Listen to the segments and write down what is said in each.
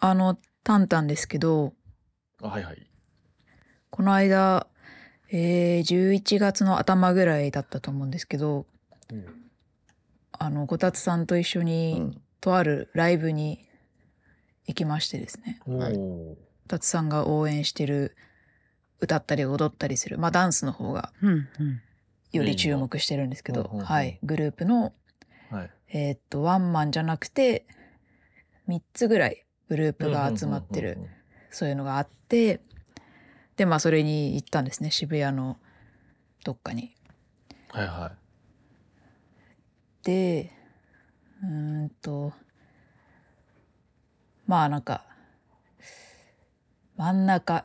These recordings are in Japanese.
あの、タンタンですけど、あ、はいはい。この間、えー、11月の頭ぐらいだったと思うんですけど、うん。あの、こたつさんと一緒うに、ん。とあるライブに行きましてですね。おはいーこたつさんが応援してる、歌ったり踊ったりする、まあダンスの方がうんうん。より注目してるんですけど、メインのうんうんうんはい、グループの、はい。えーっと、ワンマンじゃなくて、3つぐらいグループが集まってる。そういうのがあって、で、まあ、それに行ったんですね、渋谷のどっかに。はいはで、うーんと、まあ、なんか、真ん中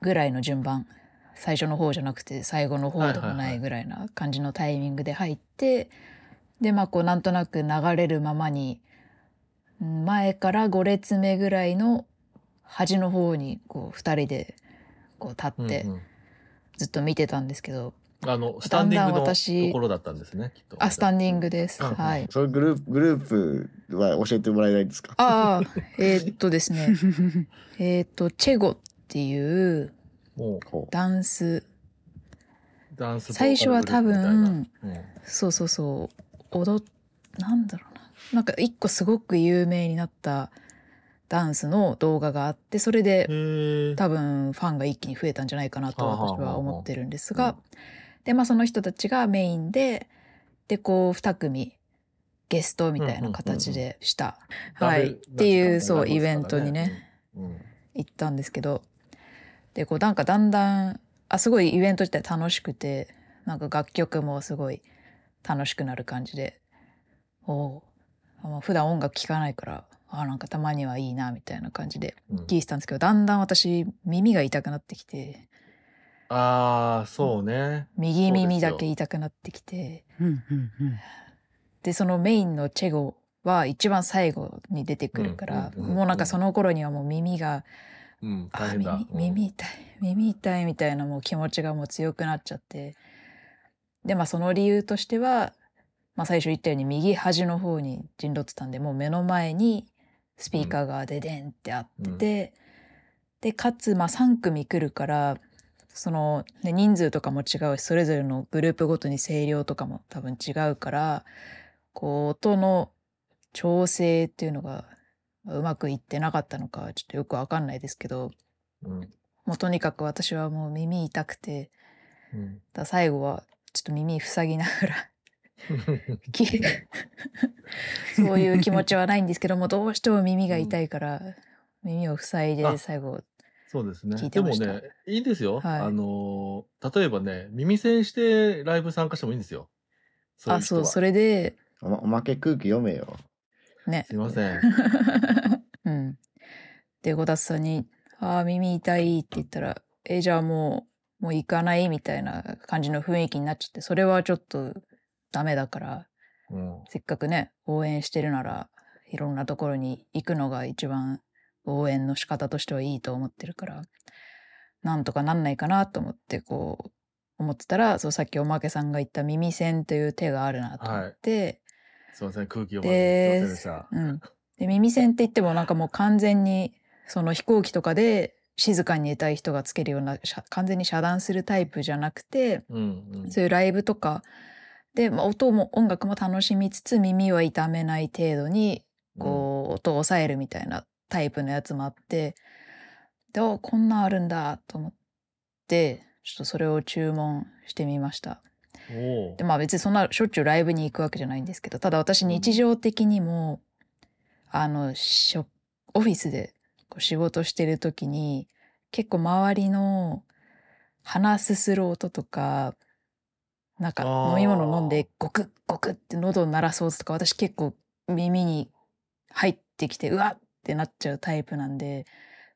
ぐらいの順番、最初の方じゃなくて最後の方でもないぐらいな感じのタイミングで入って、で、まあ、こう、なんとなく流れるままに、うん前から5列目ぐらいの端の方に、こう、2人で、こう、立い。ってうんうんずっと見てたんですけど、あの、スタンディングだんだんの私ところだったんですね、きっと。あ、スタンディングです。うんはい。そのグループ、グループは教えてもらえないんですか？ああ、えーっとですね。えーっと、チェゴっていうもう、ほダンス、ダンス最初は多分、ボーカルグループみたいなそうそうそう、踊っ、なんだろうな。なんか一個すごく有名になったダンスの動画があって、それで。多分ファンが一気に増えたんじゃないかなと私は思ってるんですはあが、で、まあその人たちがメインで、で、こう二組ゲストみたいな形でした。はい。っていう、そう、イベントにね。。うん。行ったんですけどでこうなんかだんだんあすごいイベント自体楽しくてなんか楽曲もすごい楽しくなる感じでおまあ普段音楽聴かないからあなんかたまにはいいなみたいな感じでうん聞いてたんですけどだんだん私耳が痛くなってきてああ、そうね。右耳だけ痛くなってきてうんうんうん。でそのメインのチェゴは一番最後に出てくるから、うんうんうんうんもうなんかその頃にはもう耳がうん、あ。耳耳痛い耳痛いみたいなもう気持ちがもう強くなっちゃってでまあその理由としては、まあ、最初言ったように右端の方に陣取ってたんでもう目の前にスピーカーがデデンってあってて、でかつまあ3組来るからその、ね、人数とかも違うしそれぞれのグループごとに声量とかも多分違うからこう音の調整っていうのがうまくいってなかったのかはちょっとよくわかんないですけどうん。もうとにかく私はもう耳痛くてうん。だ最後はちょっと耳塞ぎながらきそういう気持ちはないんですけどもどうしても耳が痛いから耳を塞いであ最後そうですねでもね、いいですよ。はいあのー、例えばね、耳栓してライブ参加してもいいんですよ。そうあそうそれでおまおまけ空気読めよ。ねすいません。うんでごたつさんに「ああ耳痛い」って言ったら「えじゃあもうもう行かない?」みたいな感じの雰囲気になっちゃってそれはちょっとダメだからうん。せっかくね応援してるならいろんなところに行くのが一番応援の仕方としてはいいと思ってるからなんとかなんないかなと思ってこう思ってたらそうさっきおまけさんが言った耳栓という手があるなと思って、すいません、空気読まれてでした。うん、で耳栓って言ってもなんかもう完全にその飛行機とかで静かにいたい人がつけるような完全に遮断するタイプじゃなくてうんうん。そういうライブとかで、まあ、音も音楽も楽しみつつ耳は痛めない程度にこう、音を抑えるみたいなタイプのやつもあってであこんなんあるんだと思ってちょっとそれを注文してみました。でまあ別にそんなしょっちゅうライブに行くわけじゃないんですけどただ私日常的にも、あのしょオフィスでこう仕事してる時に結構周りの鼻すする音とかなんか飲み物飲んでゴクッゴクッって喉を鳴らす音とか私結構耳に入ってきてうわっってなっちゃうタイプなんで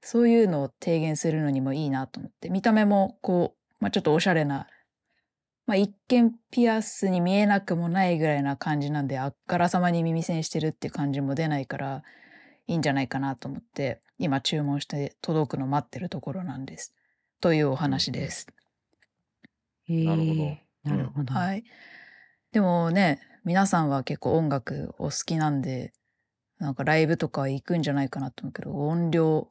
そういうのを低減するのにもいいなと思って見た目もこう、まあ、ちょっとおしゃれなまあ、一見ピアスに見えなくもないぐらいな感じなんであっからさまに耳栓してるって感じも出ないからいいんじゃないかなと思って今注文して届くの待ってるところなんです。というお話です。なるほどなるほど。はい。でもね皆さんは結構音楽お好きなんでなんかライブとか行くんじゃないかなと思うけど、音量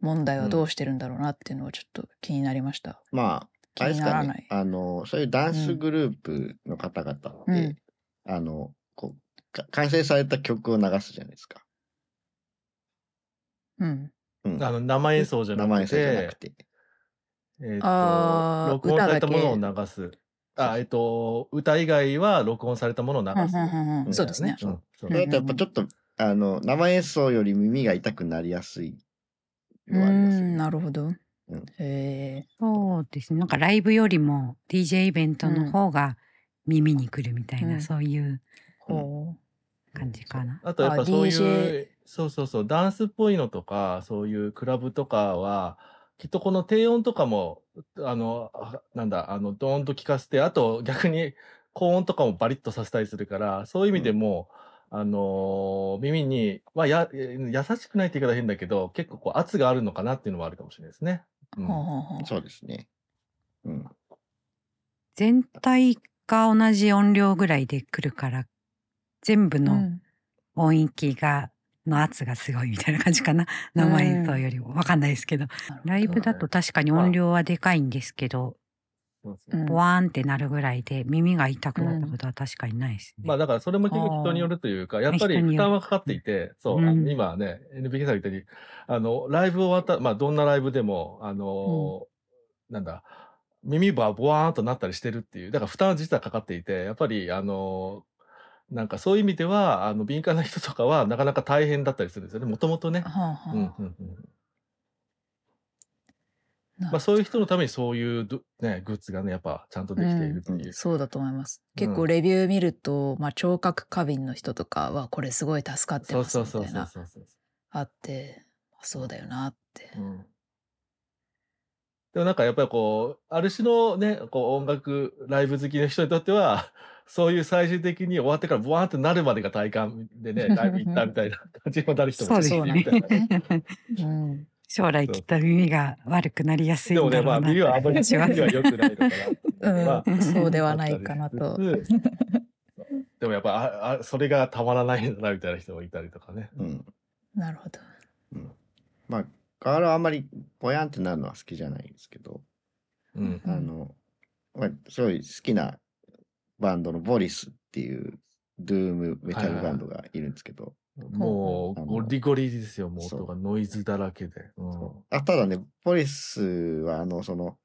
問題はどうしてるんだろうなっていうのはちょっと気になりました。まあ、気あれですかにならない。。ねあの、そういうダンスグループの方々って、うんあの、こう、か完成された曲を流すじゃないですか。うん。うん。あの、生演奏じゃなく生演奏じゃなてく、て。えっあーと、録音されたもの歌を流す。あ、えっと、歌以外は録音されたものを流す。うんうんうんうんそうですね。うんそうだとやっぱちょっと、あの、生演奏より耳が痛くなりやすいうのはありますよねーん、なるほど。うんへえ。そうですね。なんかライブよりも DJ イベントの方が耳にくるみたいな、うんそういうほ感じかな。あとやっぱあそういう、そうそうそう、ダンスっぽいのとか、そういうクラブとかは、きっとこの低音とかも、あの、あなんだ、あの、ドーンと聞かせて、あと逆に高音とかもバリッとさせたりするから、そういう意味でも、あのー耳に、まあ、や、優しくないって言い方変だけど、結構こう圧があるのかなっていうのはあるかもしれないですね。うう。んほうほうほうそうですね。うん。全体が同じ音量ぐらいで来るから、全部のうん音域が、の圧がすごいみたいな感じかな。生演奏よりも。わかんないですけど。ライブだと確かに音量はでかいんですけど、ボワーンってなるぐらいで耳が痛くなったことは確かにないですね。まあだからそれも結局人によるというか、やっぱり負担はかかっていて、そう、今ね、NBK さん言ったように、あの、ライブ終わった、まあどんなライブでも、あの、なんだ、耳がボワーンとなったりしてるっていう、だから負担は実はかかっていて、やっぱり、あの、なんかそういう意味では、あの、敏感な人とかはなかなか大変だったりするんですよね、もともとね。はあはあうんうんうんなまあそういう人のためにそういうどね、グッズがね、やっぱちゃんとできているという。そうだと思います。うん結構レビュー見ると、まあ聴覚過敏の人とかはこれすごい助かってますみたいな。あって、まあそうだよなって。うんでもなんかやっぱりこう、ある種のね、こう音楽、ライブ好きの人にとっては、そういう最終的に終わってからブワーンってなるまでが体感でね、ライブ行ったみたいな感じになる人もそうですいるみたいなね。うん、将来きっと耳が悪くなりやすいでもね、まあんだろうな耳はあんまりします耳は良くないのかなそうではないかなと。でもやっぱああ、それがたまらないんだなみたいな人もいたりとかね。うん。なるほど。うん。まあ、ガールはあんまりぼやんってなるのは好きじゃないんですけど、うん。うんあの、まあ、すごい好きなバンドのボリスっていうドゥームメタルバンドがいるんですけど、もう、ゴリゴリですよ、もう音がノイズだらけで。うん。あただね、ボリスはあの、その、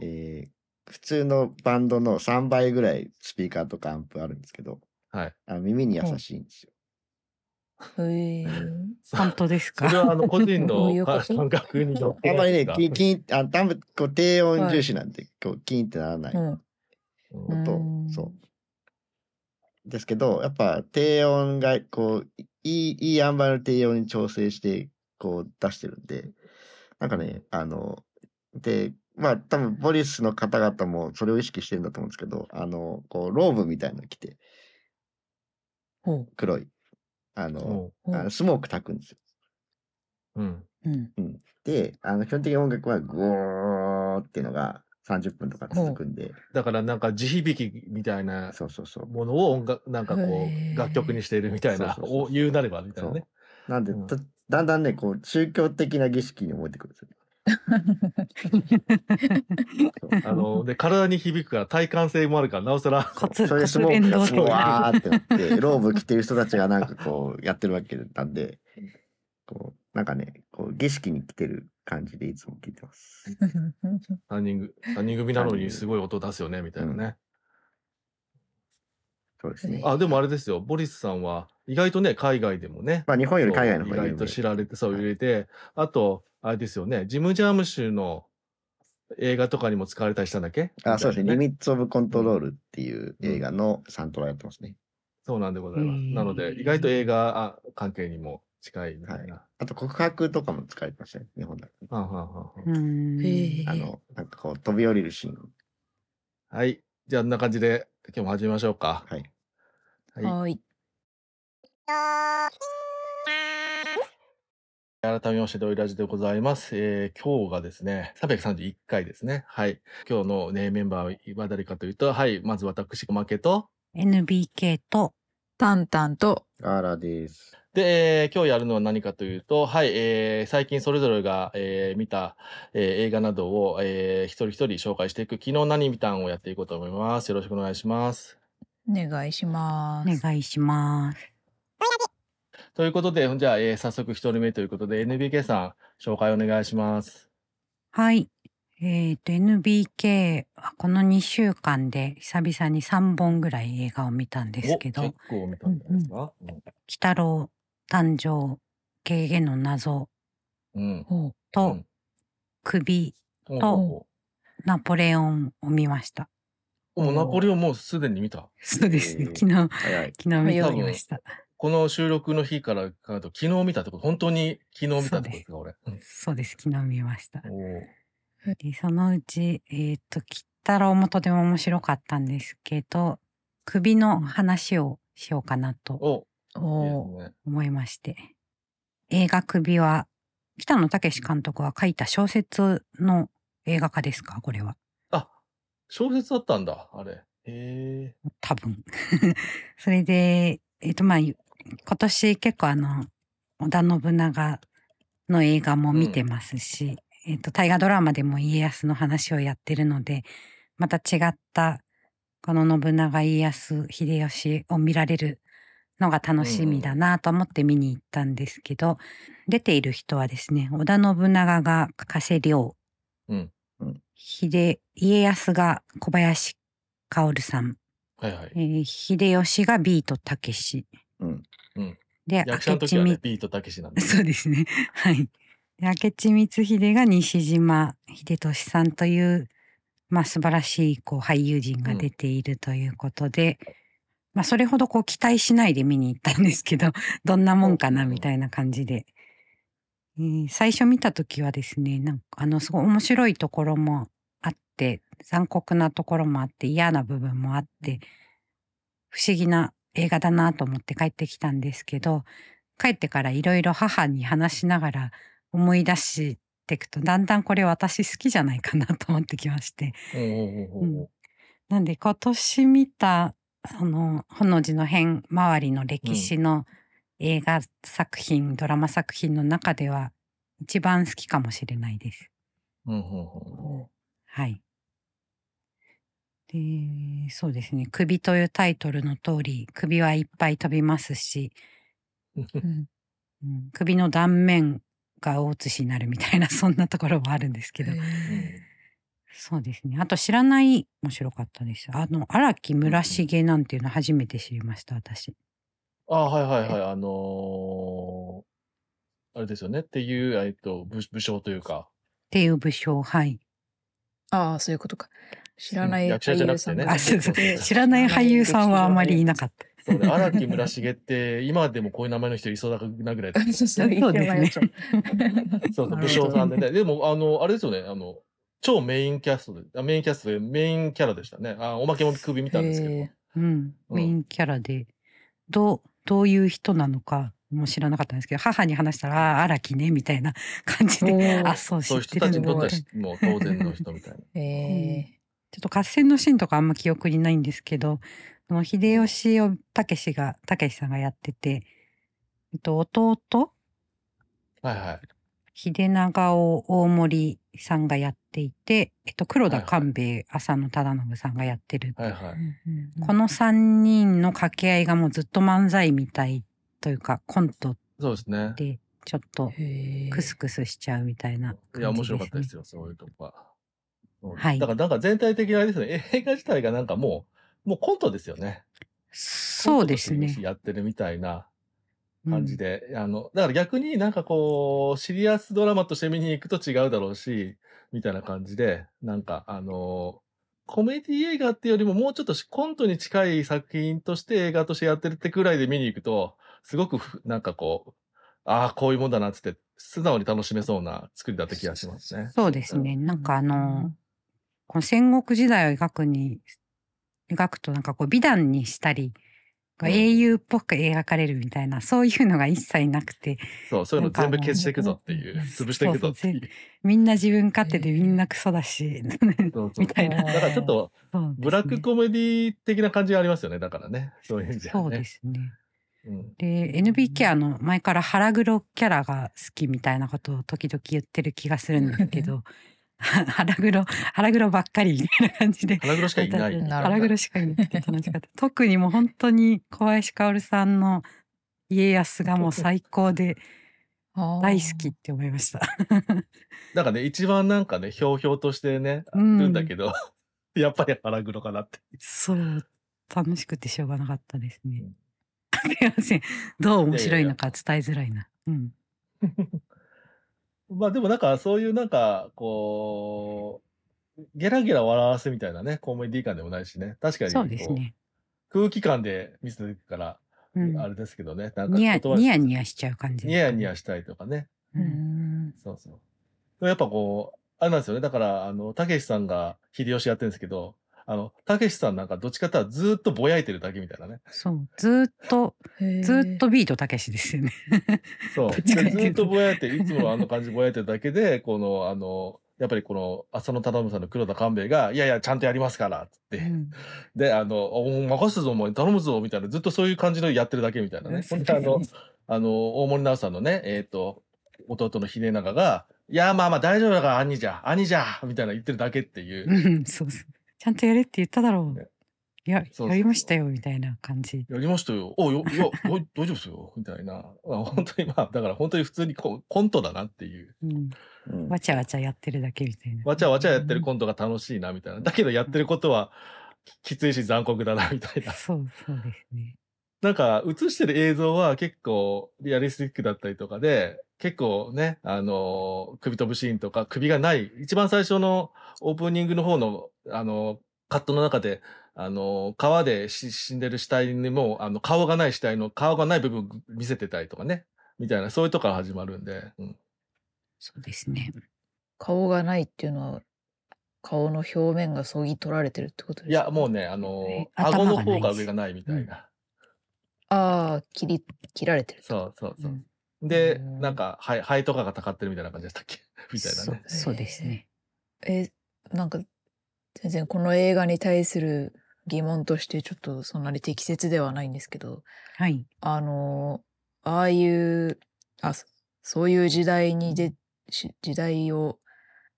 えー普通のバンドの3倍ぐらいスピーカーとかアンプあるんですけど、はい。あの耳に優しいんですよ。へえ。本当ですか？それはあの個人の感覚に乗って。あんまりね、キン、あ、多分こう低音重視なんで、こう、キンってならない。うん。うん音、うんそう。ですけど、やっぱ低音が、こう、いい、いい塩梅の低音に調整して、こう出してるんで、なんかね、あの、で、まあ多分ボリスの方々もそれを意識してるんだと思うんですけど、あの、こう、ローブみたいなの着て、ほ黒い。あの。あのスモーク焚くんですよ。ううん。うん。で、あの、基本的に音楽はゴーっていうのが30分とか続くんで、だからなんか地響きみたいなそうそうそう。ものを音楽、なんかこう、楽曲にしているみたいな、そうそうそうそう。お言うなればみたいなね。なんで、うん。だだんだんね、こう、宗教的な儀式に思えてくる。んですよ。あの、で、体に響くから体感性もあるから、なおさら、骨それでスモ骨ークがふ伝導的な。わーってなって、ローブ着てる人たちがなんかこう、やってるわけなんで、こう、なんかね、こう、儀式に来てる感じでいつも聞いてます。3人組、三人組なのにすごい音出すよね、みたいなね。そうですね。あ、でもあれですよ、ボリスさんは、意外とね、海外でもね、まあ、日本より海外のそう意外と。知られて、そう入れて、あと、あれですよね、ジム・ジャームシュの映画とかにも使われたりしたんだっけ？あ、そうですね。リミッツ・オブ・コントロールっていう映画のサントラやってますね。そうなんでございます。うんなので、意外と映画あ関係にも近いみたいな。あと、告白とかも使われてましたね。日本だと。あの、なんかこう、飛び降りるシーン。はい。じゃあ、あんな感じで、今日も始めましょうか。はい。はい。はい。改めまして、ドイラジでございます。えー今日がですね、331回ですね。はい。今日のね、メンバーは誰かというと、はい。まず私、負けと、NBK とタンタンと、あらです。で、えー今日やるのは何かというと、はい、えー最近それぞれが、えー見た、えー映画などを、えー一人一人紹介していく、昨日何見たんをやっていこうと思います。よろしくお願いします。お願いしまおす。願いします。ということで、じゃあ、えー早速一人目ということで、NBK さん、紹介お願いします。はい。えっ、と、NBK はこの2週間で久々に3本ぐらい映画を見たんですけどお結、構見たんじゃないですか？鬼太郎誕生、ゲゲの謎うん。と、首、うん。とおナポレオンを見ました。もうナポレオンもうすでに見た？そうですね。えー昨日。昨日見ました。この収録の日から考えると、昨日見たってこと、本当に昨日見たってことですか、俺？うんそうです。昨日見ました。で、そのうち、えっ、と、鬼太郎もとても面白かったんですけど、首の話をしようかなとお、おういいですね。思いまして。映画首は、北野武監督が書いた小説の映画化ですか？これは。あ、小説だったんだ、あれ。へえ。多分。それで、えっ、と、まあ、今年結構あの、織田信長の映画も見てますし、えっ、と、大河ドラマでも家康の話をやってるので、また違った、この信長家康秀吉を見られるのが楽しみだなと思って見に行ったんですけど、出ている人はですね、織田信長が加瀬亮、うん。秀、家康が小林薫さん、はいはいえ。ー秀吉がビートたけし。うん。うんで、役者の明智み、時はねビートたけしなんで。そうですね。はい。で明智光秀が西島秀俊さんという、まあ素晴らしいこう俳優陣が出ているということで、まあそれほどこう期待しないで見に行ったんですけど、どんなもんかなみたいな感じで。えー最初見た時はですね、なんかあのすごい面白いところもあって、残酷なところもあって、嫌な部分もあって、不思議な映画だなと思って帰ってきたんですけど、帰ってからいろいろ母に話しながら思い出していくと、だんだんこれ私好きじゃないかなと思ってきまして。おうおうおうおうなんで今年見た、あの、ほの字の辺周りの歴史の映画作品、ドラマ作品の中では一番好きかもしれないです。うんうんうんはい。で、そうですね。首というタイトルの通り、首はいっぱい飛びますし、うんうん、首の断面が大写しになるみたいな、そんなところもあるんですけどそうですね。あと知らない、面白かったです。あの、荒木村重なんていうの初めて知りました、私。あはいはいはい。あのーあれですよね。っていう、えっと、武武将というか。っていう武将、はい。ああ、そういうことか。知らない役者じゃなくてねあ、そうそう。で知らない俳優さんはあまりいなかった。そうね、荒木村重って、今でもこういう名前の人いそうだなぐらいだ そうそう、ですねそうそう、武将さんでね。でも、あの、あれですよね、あの、超メインキャストで、あメインキャストでメインキャラでしたね。あおまけも首見たんですけど。へうん。うんメインキャラで、どう、どういう人なのかも知らなかったんですけど、母に話したら、ああ、荒木ね、みたいな 感じで、あ、そう、知そういう人たちにとってはもう当然の人みたいな。えへちょっと合戦のシーンとかあんま記憶にないんですけど、その秀吉をたけしが、たけしさんがやってて、えっと、弟はいはい。秀長を大森さんがやっていて、えっと、黒田はいはい官兵衛、浅野忠信さんがやってる。はいはい。この三人の掛け合いがもうずっと漫才みたいというか、コントそうですね。でちょっとクスクスしちゃうみたいな感じです、ね。いや、面白かったですよ、そういうとこは。うんはいだから、なんか全体的にあれですね、映画自体がなんかもう、もうコントですよね。そうですね。やってるみたいなうん感じで、あの、だから逆になんかこう、シリアスドラマとして見に行くと違うだろうし、みたいな感じで、なんかあの、コメディ映画っていうよりももうちょっとコントに近い作品として映画としてやってるってくらいで見に行くと、すごくふなんかこう、ああ、こういうもんだなっつって、素直に楽しめそうな作りだった気がしますね。そうですね。なんかあの、この戦国時代を描くに、描くとなんかこう美談にしたり、こう英雄っぽく描かれるみたいな、そういうのが一切なくて、そう、そういうの全部消していくぞっていう、潰していくぞっていう。みんな自分勝手でみんなクソだし、みたいな。だからちょっと、ブラックコメディ的な感じがありますよね。だからね。そういう意味ではね。そうですね。うん。で、NBK あの、前から腹黒キャラが好きみたいなことを時々言ってる気がするんですけど、腹黒、腹黒ばっかりみたいな感じで。腹黒しかいない。腹黒しかいなくて楽しかった。特にもう本当に小林薫さんの家康がもう最高で大好きって思いました。なんかね、一番なんかね、ひょうひょうとしてね、あうんるんだけど、やっぱり腹黒かなって。そう、楽しくてしょうがなかったですねうん。すいません。どう面白いのか伝えづらいな。うん。まあでもなんかそういうなんか、こう、ゲラゲラ笑わせみたいなね、コメディ感でもないしね。確かにそうこですね。空気感で見せてるから、うんあれですけどね。なんかニヤニヤニヤしちゃう感じ。ニヤニヤしたりとかね。う。うんん。そうそう。やっぱこう、あれなんですよね。だから、あの、たけしさんが秀吉やってるんですけど、あの、たけしさんなんかどっちかとずーっとぼやいてるだけみたいなね。そう。ずーっと、ずーっとビートたけしですよね。そう。ずーっとぼやいて、いつもあの感じぼやいてるだけで、この、あの、やっぱりこの、浅野忠信さんの黒田官兵衛が、いやいや、ちゃんとやりますから、つって。うんで、あの、お任せるぞ、お前頼むぞ、みたいな、ずっとそういう感じでやってるだけみたいなね。ほんで、あの、あの、大森直さんのね、えっ、と、弟の秀長が、いや、まあまあ大丈夫だから、兄じゃ、兄じゃ、みたいな言ってるだけっていう。うん、そうそう。ちゃんとやれって言っただろうね。いや、やりましたよ、みたいな感じ。やりましたよ。およ、いや、大丈夫ですよ？みたいな。まあ本当にまあ、だから本当に普通にココントだなっていう。うん。うんわちゃわちゃやってるだけみたいな。わちゃわちゃやってるコントが楽しいな、みたいな。だけどやってることはききついし残酷だな、みたいな。そう、そうですね。なんか映してる映像は結構リアリスティックだったりとかで、結構ね、あの、首飛ぶシーンとか首がない、一番最初のオープニングの方の、あの、カットの中で、あの、川でし死んでる死体にも、あの、顔がない死体の顔がない部分見せてたりとかね、みたいな、そういうとこから始まるんで、うん。そうですね。顔がないっていうのは、顔の表面がそぎ取られてるってことですか？いや、もうね、あのえ、顎の頭がない方が上がないみたいな。ああ、切り、切られてる。そうそうそう。うんで、うんなんか、肺肺とかがたかってるみたいな感じだったっけ？みたいなね。そうですね。え、なんか、全然この映画に対する疑問としてちょっとそんなに適切ではないんですけど、はい。あの、ああいう、あ、そそういう時代にで、し時代を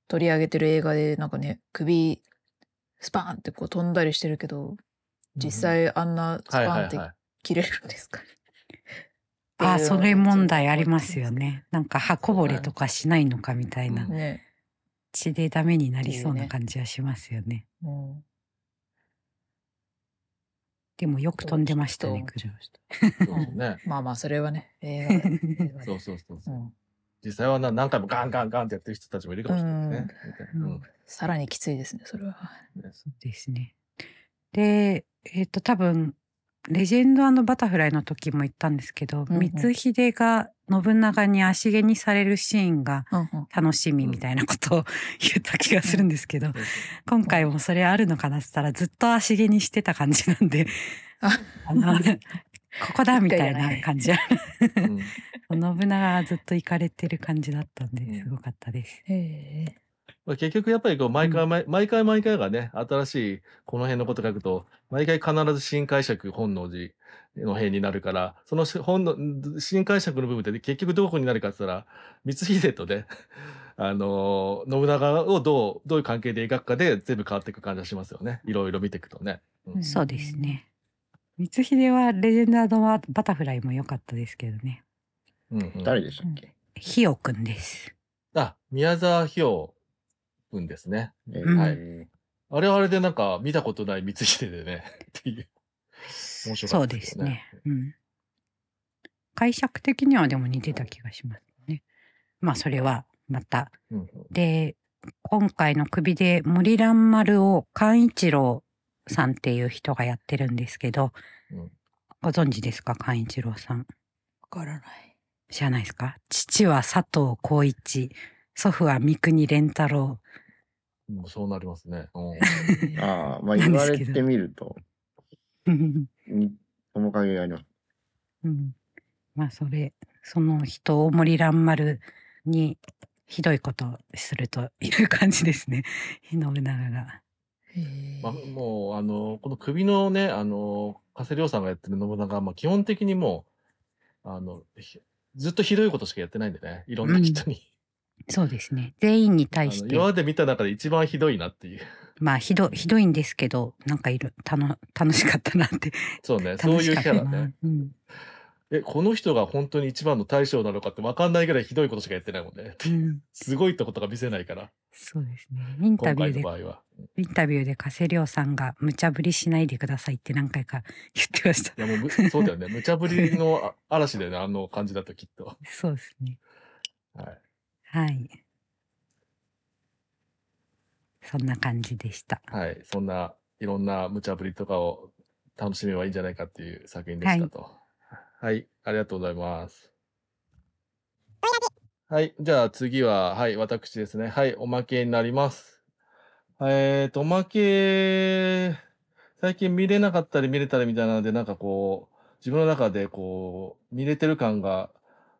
取り上げてる映画で、なんかね、首、スパーンってこう飛んだりしてるけど、実際あんなスパはいはーンっていはい。切れるんですかね？あ、それ問題ありますよね。なんか刃こぼれとかしないのかみたいなう。んね。血でダメになりそうな感じはしますよね。うんでもよく飛んでましたね、ね。まあまあ、それはね、映画 そうそうそうそうう。ん実際はな何回もガンガンガンってやってる人たちもいるかもしれないね。さらにきついですね、それは。ですね。で、えっ、と、多分、レジェンドバタフライの時も言ったんですけど、うんうん光秀が信長に足毛にされるシーンが楽しみみたいなことを 言った気がするんですけど、今回もそれあるのかなって言ったらずっと足毛にしてた感じなんで、ああの、ここだみたいな感じ。うん 信長がずっと行かれてる感じだったんでうんすごかったです。へえ。まあ、結局やっぱりこう毎回毎毎回毎回がね、新しいこの辺のこと書くと、毎回必ず新解釈本能寺の辺になるから、その本の新解釈の部分で結局どこになるかって言ったら、光秀とね、あのー信長をどう、どういう関係で描くかで全部変わっていく感じがしますよね。いろいろ見ていくとね。うんそうですね。光秀はレジェンダードバタフライも良かったですけどね。うんうん誰でしたっけ、ひよくんです。あ、宮沢ひよ君ですね。えうんはいあれはあれでなんか見たことない光秀でね、っていう。面白かそうったですね。うん。解釈的にはでも似てた気がしますね。まあそれはまた。うんうんで、今回の首で森蘭丸を寛一郎さんっていう人がやってるんですけど、うんご存知ですか寛一郎さん？わからない。知らないですか？父は佐藤浩一、祖父は三国連太郎。もうそうなりますね。うん ああ、まあ言われてみると、に面影があります。うん。まあそれ、その人、大森蘭丸にひどいことをするという感じですね。信長が。へまあ、え。もう、あの、この首のね、あの、加瀬亮さんがやってる信長は、まあ、基本的にもう、あの、ひずっとひどいことしかやってないんでね、いろんな人に。そうですね。全員に対して、今まで見た中で一番ひどいなっていう。まあひど、ひどいんですけど、なんかいる、たの、楽しかったなって。そうね、そういうキャラね。。なうん。え、この人が本当に一番の大将なのかって分かんないぐらいひどいことしかやってないもんね。うん。すごいってことが見せないから、そうですね。インタ今ビューで、回の場合は。インタビューで加瀬亮さんが無茶ぶりしないでくださいって何回か言ってました。いやもうむ、そうだよね。無茶ぶりのあ嵐だよね、あの感じだときっと。そうですね。はい。はい。そんな感じでした。はい。そんないろんな無茶ぶりとかを楽しめばいいんじゃないかっていう作品でしたと。はい。ありがとうございます。はい。じゃあ次は、はい、私ですね。はい、おまけになります。えーと、おまけ、最近見れなかったり見れたりみたいなので、なんかこう、自分の中でこう、見れてる感が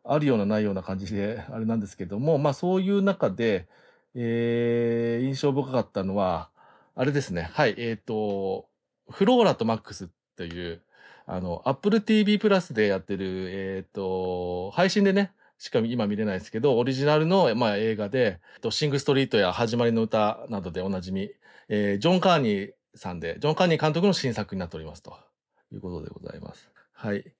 あるようなないような感じで、あれなんですけども、まあそういう中で、えー、印象深かったのは、あれですね。はい。えっ、と、フローラとマックスという、あの、Apple TV プラスでやってる、えっ、と、配信でね、しか今見れないですけど、オリジナルの、まあ、映画で、シング・ストリートや始まりの歌などでおなじみ、えージョン・カーニーさんで、ジョン・カーニー監督の新作になっておりますということでございます。はい。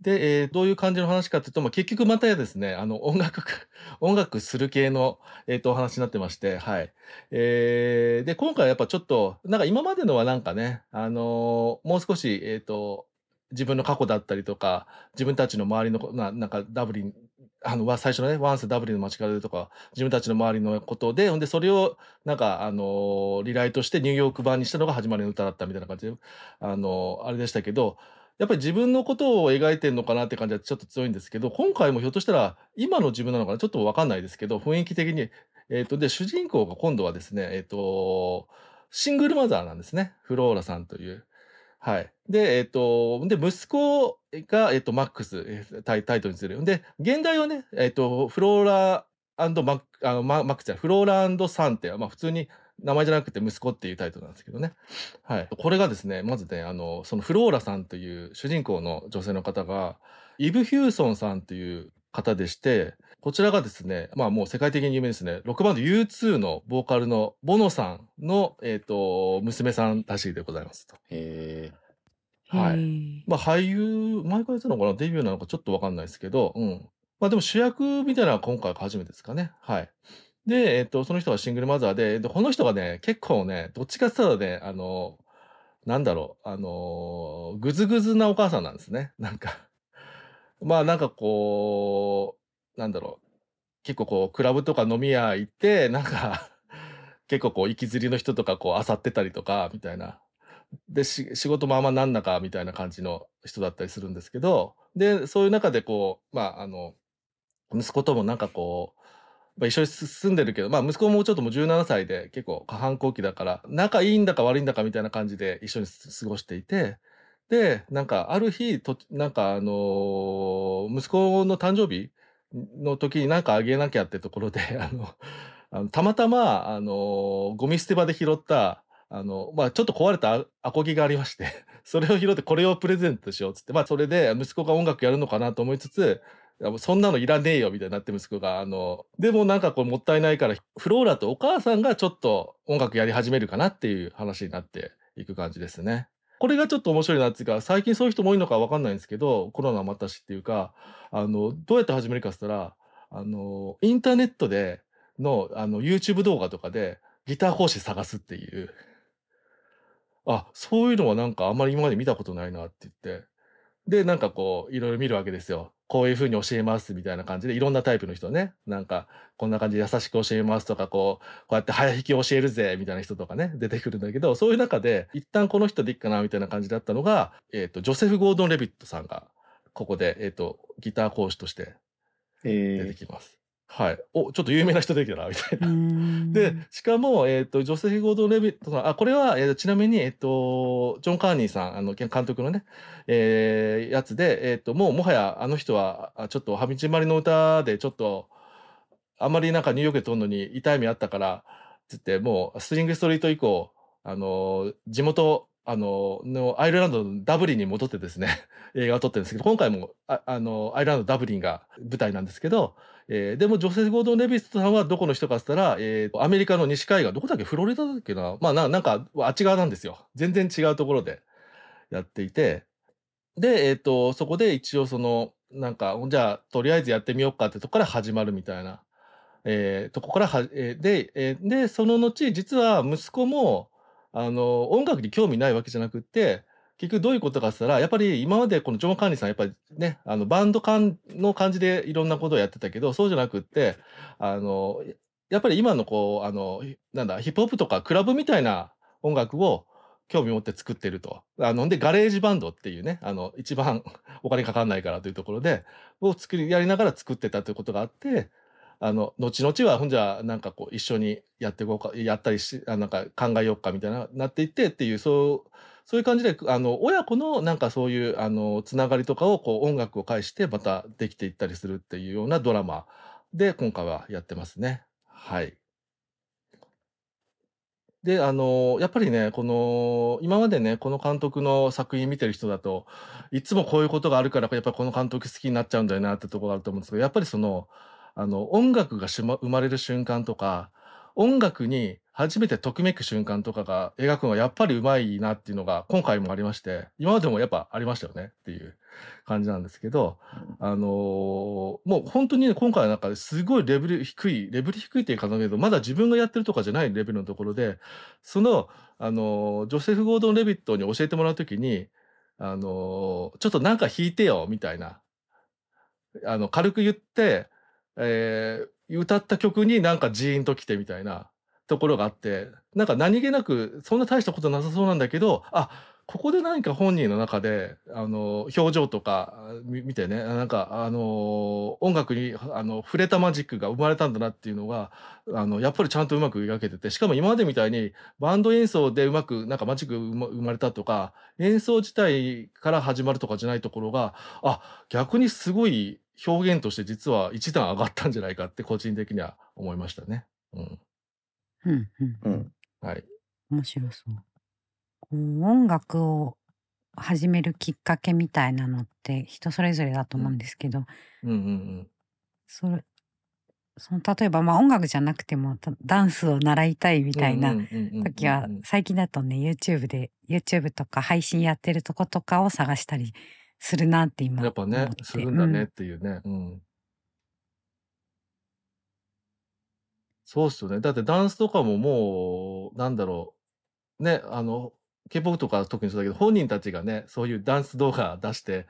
で、えーどういう感じの話かというと、まあ、結局またやですね、あの、音楽、音楽する系の、えっ、と、お話になってまして、はい。えーで、今回はやっぱちょっと、なんか今までのはなんかね、あのーもう少し、えっ、と、自分の過去だったりとか、自分たちの周りの、ななんかダブリン、あの、最初のね、ワンスダブリンの街角でとか、自分たちの周りのことで、ほんで、それを、なんか、あのリライトしてニューヨーク版にしたのが始まりの歌だったみたいな感じで、あのあれでしたけど、やっぱり自分のことを描いてるのかなって感じはちょっと強いんですけど、今回もひょっとしたら今の自分なのかなちょっとわかんないですけど、雰囲気的に。えっ、と、で、主人公が今度はですね、えっ、と、シングルマザーなんですね。フローラさんという。はい。で、えっ、と、で、息子が、えっ、と、マックス、タイタイトルにする。で、現代はね、えっ、と、フローラマック、あのマックスじゃないフローラサンって、まあ普通に名前じゃなくて息子っていうタイトルなんですけどね。はい。これがですね、まずね、あの、そのフローラさんという主人公の女性の方が、イブ・ヒューソンさんという方でして、こちらがですね、まあもう世界的に有名ですね、ロックバンド U2 のボーカルのボノさんの、えっ、と、娘さんらしいでございますと。へはい。い。まあ俳優、前からやってたのかな？デビューなのかちょっとわかんないですけど、うん。まあでも主役みたいなのは今回が初めてですかね。はい。で、えっ、と、その人がシングルマザーで、で、この人がね、結構ね、どっちかって言ったらね、あの、なんだろう、あの、ぐずぐずなお母さんなんですね。なんか。まあなんかこう、なんだろう、結構こう、クラブとか飲み屋行って、なんか、結構こう、行きずりの人とかこう、漁ってたりとか、みたいな。で、仕事もあんまなんなかみたいな感じの人だったりするんですけど、で、そういう中でこう、まあ、あの、息子ともなんかこう、まあ、一緒に住んでるけど、まあ、息子もちょっともう17歳で結構反抗期だから、仲いいんだか悪いんだかみたいな感じで一緒に過ごしていて、で、なんかある日、となんかあの息子の誕生日の時になんかあげなきゃってところで、あの、あのたまたま、あのゴミ捨て場で拾った、あの、まあ、ちょっと壊れたアコギがありまして、それを拾ってこれをプレゼントしようっつって、まあ、それで息子が音楽やるのかなと思いつつ、そんなのいらねえよみたいになって息子が、あの、でもなんかこうもったいないから、フローラとお母さんがちょっと音楽やり始めるかなっていう話になっていく感じですね。これがちょっと面白いなっていうか、最近そういう人も多いのかわかんないんですけど、コロナまたしっていうか、あの、どうやって始めるかって言ったら、あの、インターネットでの、あの、YouTube 動画とかでギター講師探すっていう、あ、そういうのはなんかあんまり今まで見たことないなって言って、で、なんかこう、いろいろ見るわけですよ。こういうふうに教えますみたいな感じで、いろんなタイプの人ね。なんか、こんな感じで優しく教えますとか、こう、こうやって早弾き教えるぜみたいな人とかね、出てくるんだけど、そういう中で、一旦この人でいいかなみたいな感じだったのが、えっ、と、ジョセフ・ゴードン・レビットさんが、ここで、えっ、と、ギター講師としてえ。出てえきます。はい。お、ちょっと有名な人できたな、みたいな。うん で、しかも、えっ、と、ジョセフ・ゴードン・レビットさん、あ、これは、えーちなみに、えっ、と、ジョン・カーニーさん、あの、監督のね、えーやつで、えっ、と、もう、もはや、あの人は、あちょっと、はみちまりの歌で、ちょっと、あまりなんかニューヨークで撮るのに痛い目あったから、つって、もう、スリング・ストリート以降、あの、地元、あの、のアイルランドのダブリンに戻ってですね、映画を撮ってるんですけど、今回も、ああの、アイルランドダブリンが舞台なんですけど、えーでもジョセフ・ゴードン・レビットさんはどこの人かって言ったら、えーアメリカの西海岸、どこだっけ？フロリダだっけな？まあな、なんか、あっち側なんですよ。全然違うところでやっていて。で、えっ、と、そこで一応その、なんか、じゃあ、とりあえずやってみようかってとこから始まるみたいな、えーとこからは、えーで、えーで、その後、実は息子も、あの、音楽に興味ないわけじゃなくって、結局どういうことかって言ったら、やっぱり今までこのジョン・カーニーさん、やっぱりね、あの、バンド感の感じでいろんなことをやってたけど、そうじゃなくって、あの、やっぱり今のこう、あの、なんだ、ヒップホップとかクラブみたいな音楽を興味持って作ってると。あの、で、ガレージバンドっていうね、あの、一番 お金かかんないからというところで、を作り、やりながら作ってたということがあって、あの、後々は、ほんじゃ、なんかこう、一緒にやっていこうか、やったりし、あなんか考えようかみたいな、なっていってっていう、そう、そういう感じで、あの、親子のなんかそういう、あの、つながりとかを、こう、音楽を介してまたできていったりするっていうようなドラマで、今回はやってますね。はい。で、あの、やっぱりね、この、今までね、この監督の作品見てる人だと、いつもこういうことがあるから、やっぱりこの監督好きになっちゃうんだよなってところがあると思うんですけど、やっぱりその、あの、音楽がしま生まれる瞬間とか、音楽に初めてときめく瞬間とかが描くのはやっぱりうまいなっていうのが今回もありまして、今までもやっぱありましたよねっていう感じなんですけど、あのーもう本当にね、今回はなんかすごいレベル低い、レベル低いっていうかだけど、まだ自分がやってるとかじゃないレベルのところで、その、あのージョセフ・ゴードン・レビットに教えてもらうときに、あのーちょっとなんか弾いてよ、みたいな、あの、軽く言って、えー歌った曲になんかジーンと来てみたいなところがあって、なんか何気なく、そんな大したことなさそうなんだけど、あ、ここで何か本人の中で、あの、表情とか見てね、なんか、あの、音楽に、あの、触れたマジックが生まれたんだなっていうのが、あの、やっぱりちゃんとうまく描けてて、しかも今までみたいに、バンド演奏でうまく、なんかマジック生まれたとか、演奏自体から始まるとかじゃないところが、あ、逆にすごい表現として実は一段上がったんじゃないかって個人的には思いましたね。うん。うんうんうん。はい。面白そう。こう音楽を始めるきっかけみたいなのって人それぞれだと思うんですけど、うんうんそれその例えばまあ音楽じゃなくてもたダンスを習いたいみうん。たいなうんうんうんうんうん時は最近だとね YouTube で YouTube とか配信やってるとことかを探したりするなって今やっぱねするんだねっていうね。うん。そうっすよね。だってダンスとかももう、なんだろう。ね、あの、K-POP とか特にそうだけど、本人たちがね、そういうダンス動画出して、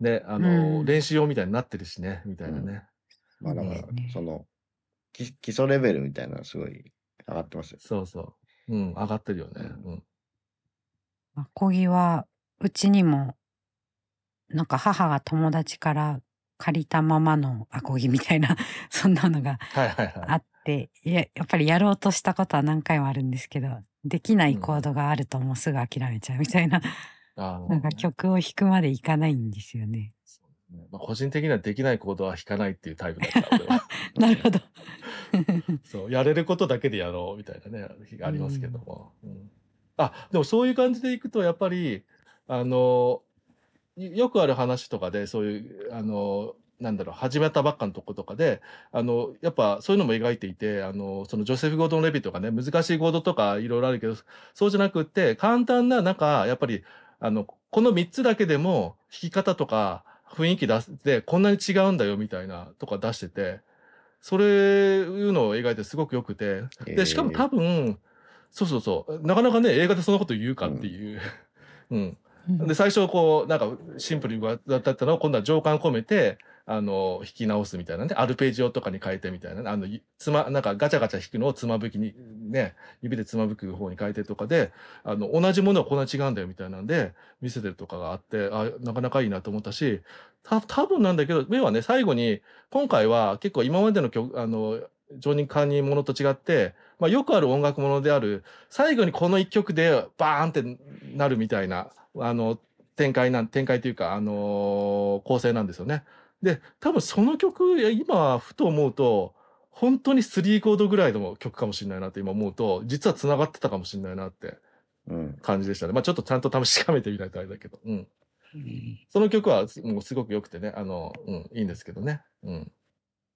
ね、あの、うん練習用みたいになってるしね、みたいなね。まあだからその、き基礎レベルみたいなのすごい上がってますよ。そうそう。うん、上がってるよね。うん。アコギはうちにもなんか母が友達から借りたままのアコギみたいな そんなのが。あっていややっぱりやろうとしたことは何回もあるんですけどできないコードがあるともうすぐ諦めちゃうみたいな、あーなんか曲を弾くまでいかないんですよね。まあ、個人的にはできないコードは弾かないっていうタイプだった、俺は。なるほど。そう、やれることだけでやろうみたいなね、日がありますけども。うんあ、でもそういう感じでいくと、やっぱり、あの、よよくある話とかで、そういう、あの、なんだろう、始めたばっかのとことかで、あの、やっぱそういうのも描いていて、あの、そのジョセフ・ゴードン・レビットとかね、難しいコードとかいろいろあるけど、そうじゃなくって、簡単な、なんか、やっぱり、あの、この3つだけでも弾き方とか雰囲気出して、こんなに違うんだよみたいなとか出してて、それいうのを描いてすごく良くて、で、しかも多分、そうそうそう、なかなかね、映画でそんなこと言うかっていう。うん。で、最初こう、なんかシンプルにだったのを今度は情感込めて、あの、弾き直すみたいなね、アルペジオとかに変えてみたいな、あの、つま、なんかガチャガチャ弾くのをつまぶきに、ね、指でつまぶく方に変えてとかで、あの、同じものはこんな違うんだよみたいなんで、見せてるとかがあって、あ、なかなかいいなと思ったし、た、多分なんだけど、目はね、最後に、今回は結構今までの曲、あの、常任管理ものと違って、まあよくある音楽ものである、最後にこの一曲でバーンってなるみたいな、あの、展開なん、展開というか、あの構成なんですよね。で、多分その曲、今、ふと思うと、本当に3コードぐらいの曲かもしれないなって今思うと、実は繋がってたかもしれないなってうん。感じでしたね。まあちょっとちゃんと試しめてみないとあれだけど。うん。うんその曲はすもうすごく良くてね、あの、うん、いいんですけどね。うん。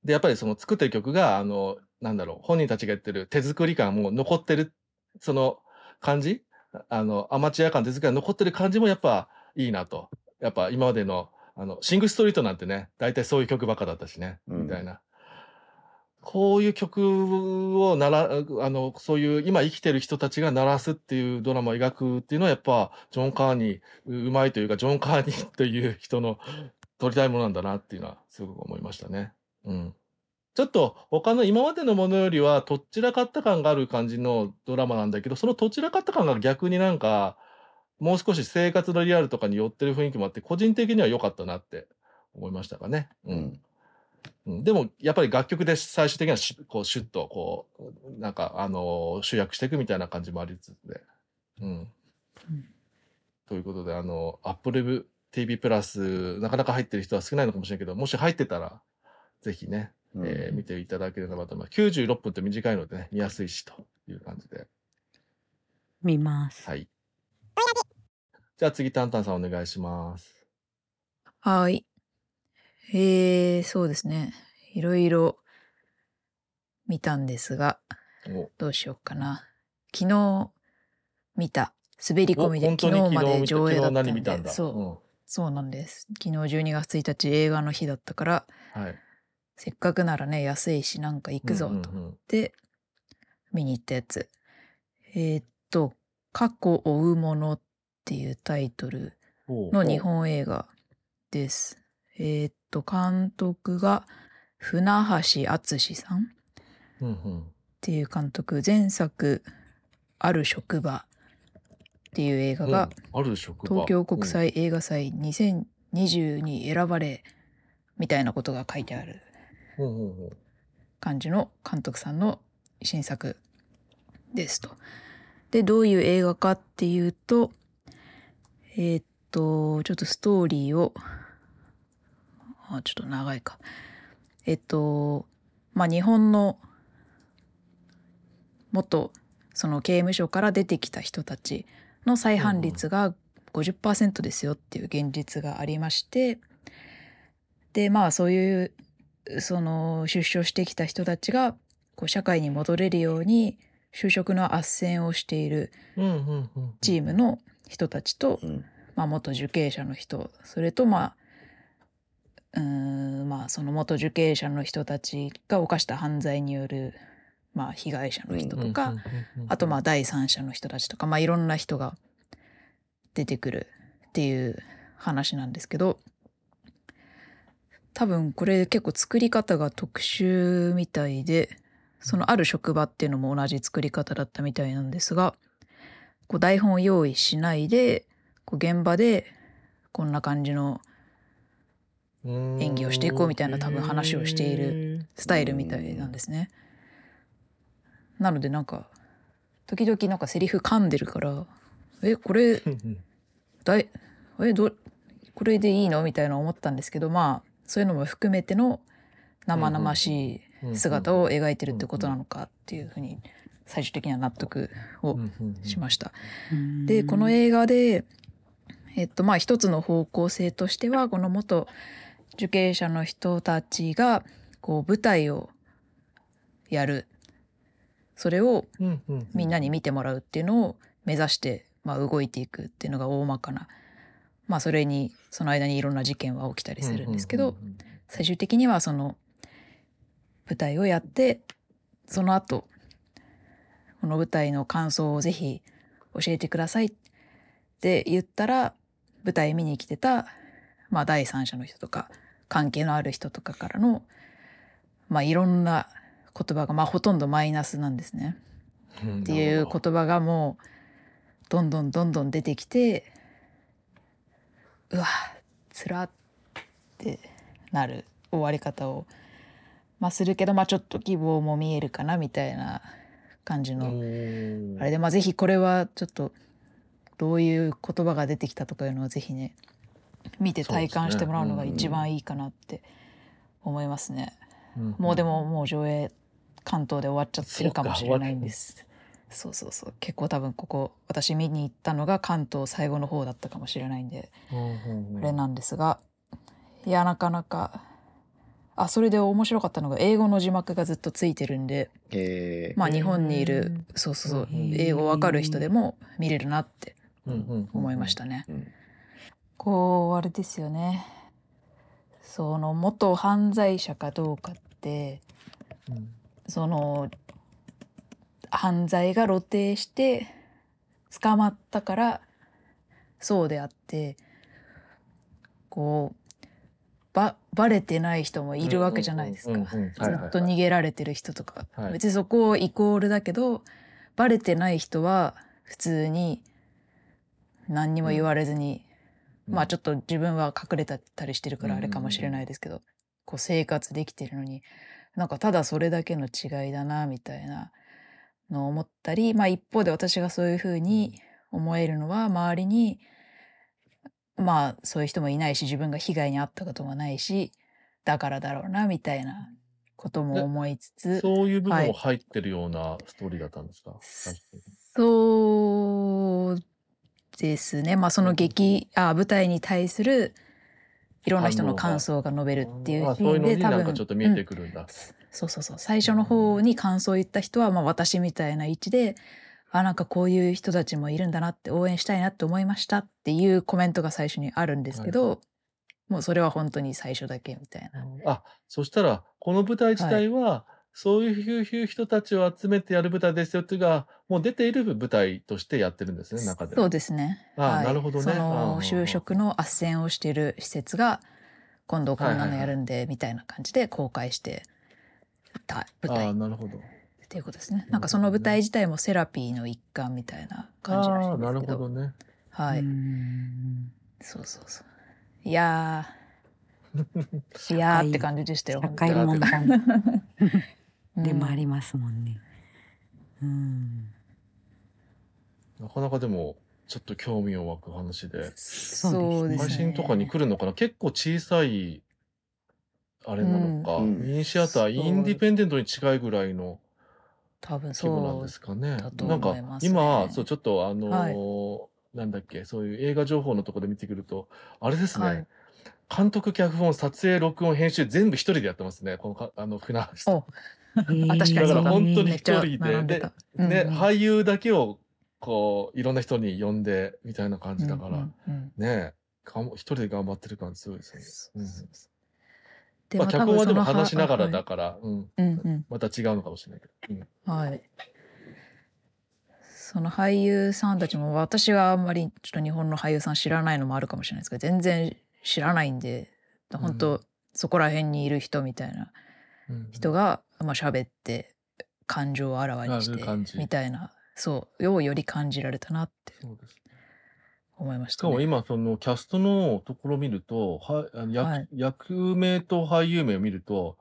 で、やっぱりその作ってる曲が、あの、なんだろう、本人たちが言ってる手作り感も残ってる、その感じあの、アマチュア感手作りが残ってる感じもやっぱいいなと。やっぱ今までの、あの、シングストリートなんてね、大体そういう曲ばっかだったしね、うんみたいな。こういう曲をなら、あの、そういう今生きてる人たちが鳴らすっていうドラマを描くっていうのはやっぱ、ジョン・カーニー、ううまいというか、ジョン・カーニーという人の撮りたいものなんだなっていうのはすごく思いましたね。うん。ちょっと他の今までのものよりはとっちらかった感がある感じのドラマなんだけど、そのとっちらかった感が逆になんか、もう少し生活のリアルとかに寄ってる雰囲気もあって、個人的には良かったなって思いましたかね。う。うんん。うんでも、やっぱり楽曲で最終的にはしこうシュッと、こう、なんか、あのー集約していくみたいな感じもありつつで。うん。うんということで、あの、Apple TV プラス、なかなか入ってる人は少ないのかもしれないけど、もし入ってたら、ぜひね、うんえー見ていただければと思います。96分って短いのでね、見やすいしという感じで。見ます。はい。じゃあ次、タンタンさんお願いします。はい。えー、そうですね。いろいろ見たんですが、おどうしようかな。昨日見た滑り込みで昨日まで上映だったんで、昨日何見たんだ？そう、そうなんです。昨日12月1日映画の日だったから、うん。はい。せっかくならね、安いしなんか行くぞとうんうんうん。で見に行ったやつ。えーっと、過去追うものっていうタイトルの日本映画です。えーっと、監督が船橋敦さんっていう監督、前作、ある職場っていう映画が、東京国際映画祭2020に選ばれ、みたいなことが書いてある感じの監督さんの新作ですと。で、どういう映画かっていうと、えーっと、ちょっとストーリーを、あ、ちょっと長いか。えっと、まあ、日本の元、その刑務所から出てきた人たちの再犯率が50%ですよっていう現実がありまして、で、まあ、そういうその出所してきた人たちがこう社会に戻れるように就職の斡旋をしているチームの人たちと、うんまあ、元受刑者の人それとまあうーんまあその元受刑者の人たちが犯した犯罪による、まあ、被害者の人とか、あとまあ第三者の人たちとか、まあ、いろんな人が出てくるっていう話なんですけど多分これ結構作り方が特殊みたいでそのある職場っていうのも同じ作り方だったみたいなんですがこう台本を用意しないでこう現場でこんな感じの演技をしていこうみたいな多分話をしているスタイルみたいなんですね。なのでなんか時々なんかセリフ噛んでるからえこれだいえどこれでいいの？みたいな思ったんですけどまあそういうのも含めての生々しい姿を描いてるってことなのかっていうふうに最終的には納得をしました。でこの映画でえっとまあ一つの方向性としてはこの元受刑者の人たちがこう舞台をやるそれをみんなに見てもらうっていうのを目指して、まあ、動いていくっていうのが大まかなまあそれにその間にいろんな事件は起きたりするんですけど、最終的にはその舞台をやってその後この舞台の感想をぜひ教えてくださいって言ったら舞台見に来てた、まあ、第三者の人とか関係のある人とかからの、まあ、いろんな言葉が、まあ、ほとんどマイナスなんですね。うんっていう言葉がもうどんどんどんどん出てきてうわつらってなる終わり方を、まあ、するけど、まあ、ちょっと希望も見えるかなみたいな感じのあれで、まあ、ぜひこれはちょっとどういう言葉が出てきたとかいうのはぜひね見て体感してもらうのが一番いいかなって思いますね。うんもうでももう上映関東で終わっちゃってるかもしれないんです。そうそうそう。結構多分ここ私見に行ったのが関東最後の方だったかもしれないんでうんうんうん。あれなんですがいやなかなかあそれで面白かったのが英語の字幕がずっとついてるんでえー。まあ日本にいへるーそうそうそううん英語わかる人でも見れるなって思いましたね。うん。こうあれですよね。その元犯罪者かどうかってうん。その犯罪が露呈して捕まったからそうであってこうばバレてない人もいるわけじゃないですか。うんうんうんうんずっと逃げられてる人とか、はい。別にそこイコールだけどバレてない人は普通に何にも言われずに、まあちょっと自分は隠れたりしてるからあれかもしれないですけど、こう生活できてるのになんかただそれだけの違いだなみたいなのを思ったりまあ一方で私がそういうふうに思えるのは周りにまあそういう人もいないし自分が被害に遭ったこともないしだからだろうなみたいなことも思いつつそういう部はい。分も入ってるようなストーリーだったんですか、最初そうですね。まあその劇、あ舞台に対するいろんな人の感想が述べるっていうシあそういうのーンで多分になんかちょっと見えてうんくるんだ。そうそうそう最初の方に感想を言った人は、まあ、私みたいな位置であなんかこういう人たちもいるんだなって応援したいなって思いましたっていうコメントが最初にあるんですけど、もうそれは本当に最初だけみたいな。あ、そしたら、この舞台自体は、そういう人たちを集めてやる舞台ですよっていうのが、もう出ている舞台としてやってるんですね、中で。そうですね。あなるほどねそあのあ就職の斡旋をしている施設が今度こんなのやるんでみたいな感じで公開してた舞台あっなるほど。ていうことですね。なんかその舞台自体もセラピーの一環みたいな感じらしいああ、んでなるすけど。ほどね。はい。うんそうそうそう。いやー、いやーって感じでしたよ。社本当に会問題 うんでもありますもんね。うん。なかなかでも、ちょっと興味を湧く話で。そうですね。配信とかに来るのかな？結構小さい、あれなのか。うん。ミニシアター、インディペンデントに近いぐらいの多分規模なんそうですかね。だ。となんか今、そう、ちょっとあのーはいなんだっけ、そういう映画情報のところで見てくると、あれですね、はい。監督、脚本、撮影、録音、編集、全部一人でやってますね。このか、あの、船橋確かにだから本当に一人で、ででうんうん。俳優だけを、こう、いろんな人に呼んで、みたいな感じだから、うんうんうんね、一人で頑張ってる感じすごいですよね。そうそううんそうでまあ、脚本はでも話しながらはい。だから、うん、うんうん。また違うのかもしれないけど。うん。はい。その俳優さんたちも私があんまりちょっと日本の俳優さん知らないのもあるかもしれないですけど全然知らないんで本当、うそこら辺にいる人みたいなうん人が、まあ喋って感情をあらわにしてみたいなそうをより感じられたなって。そうです思いまし。しかも今、そのキャストのところを見ると、はあの役はい役名と俳優名を見ると、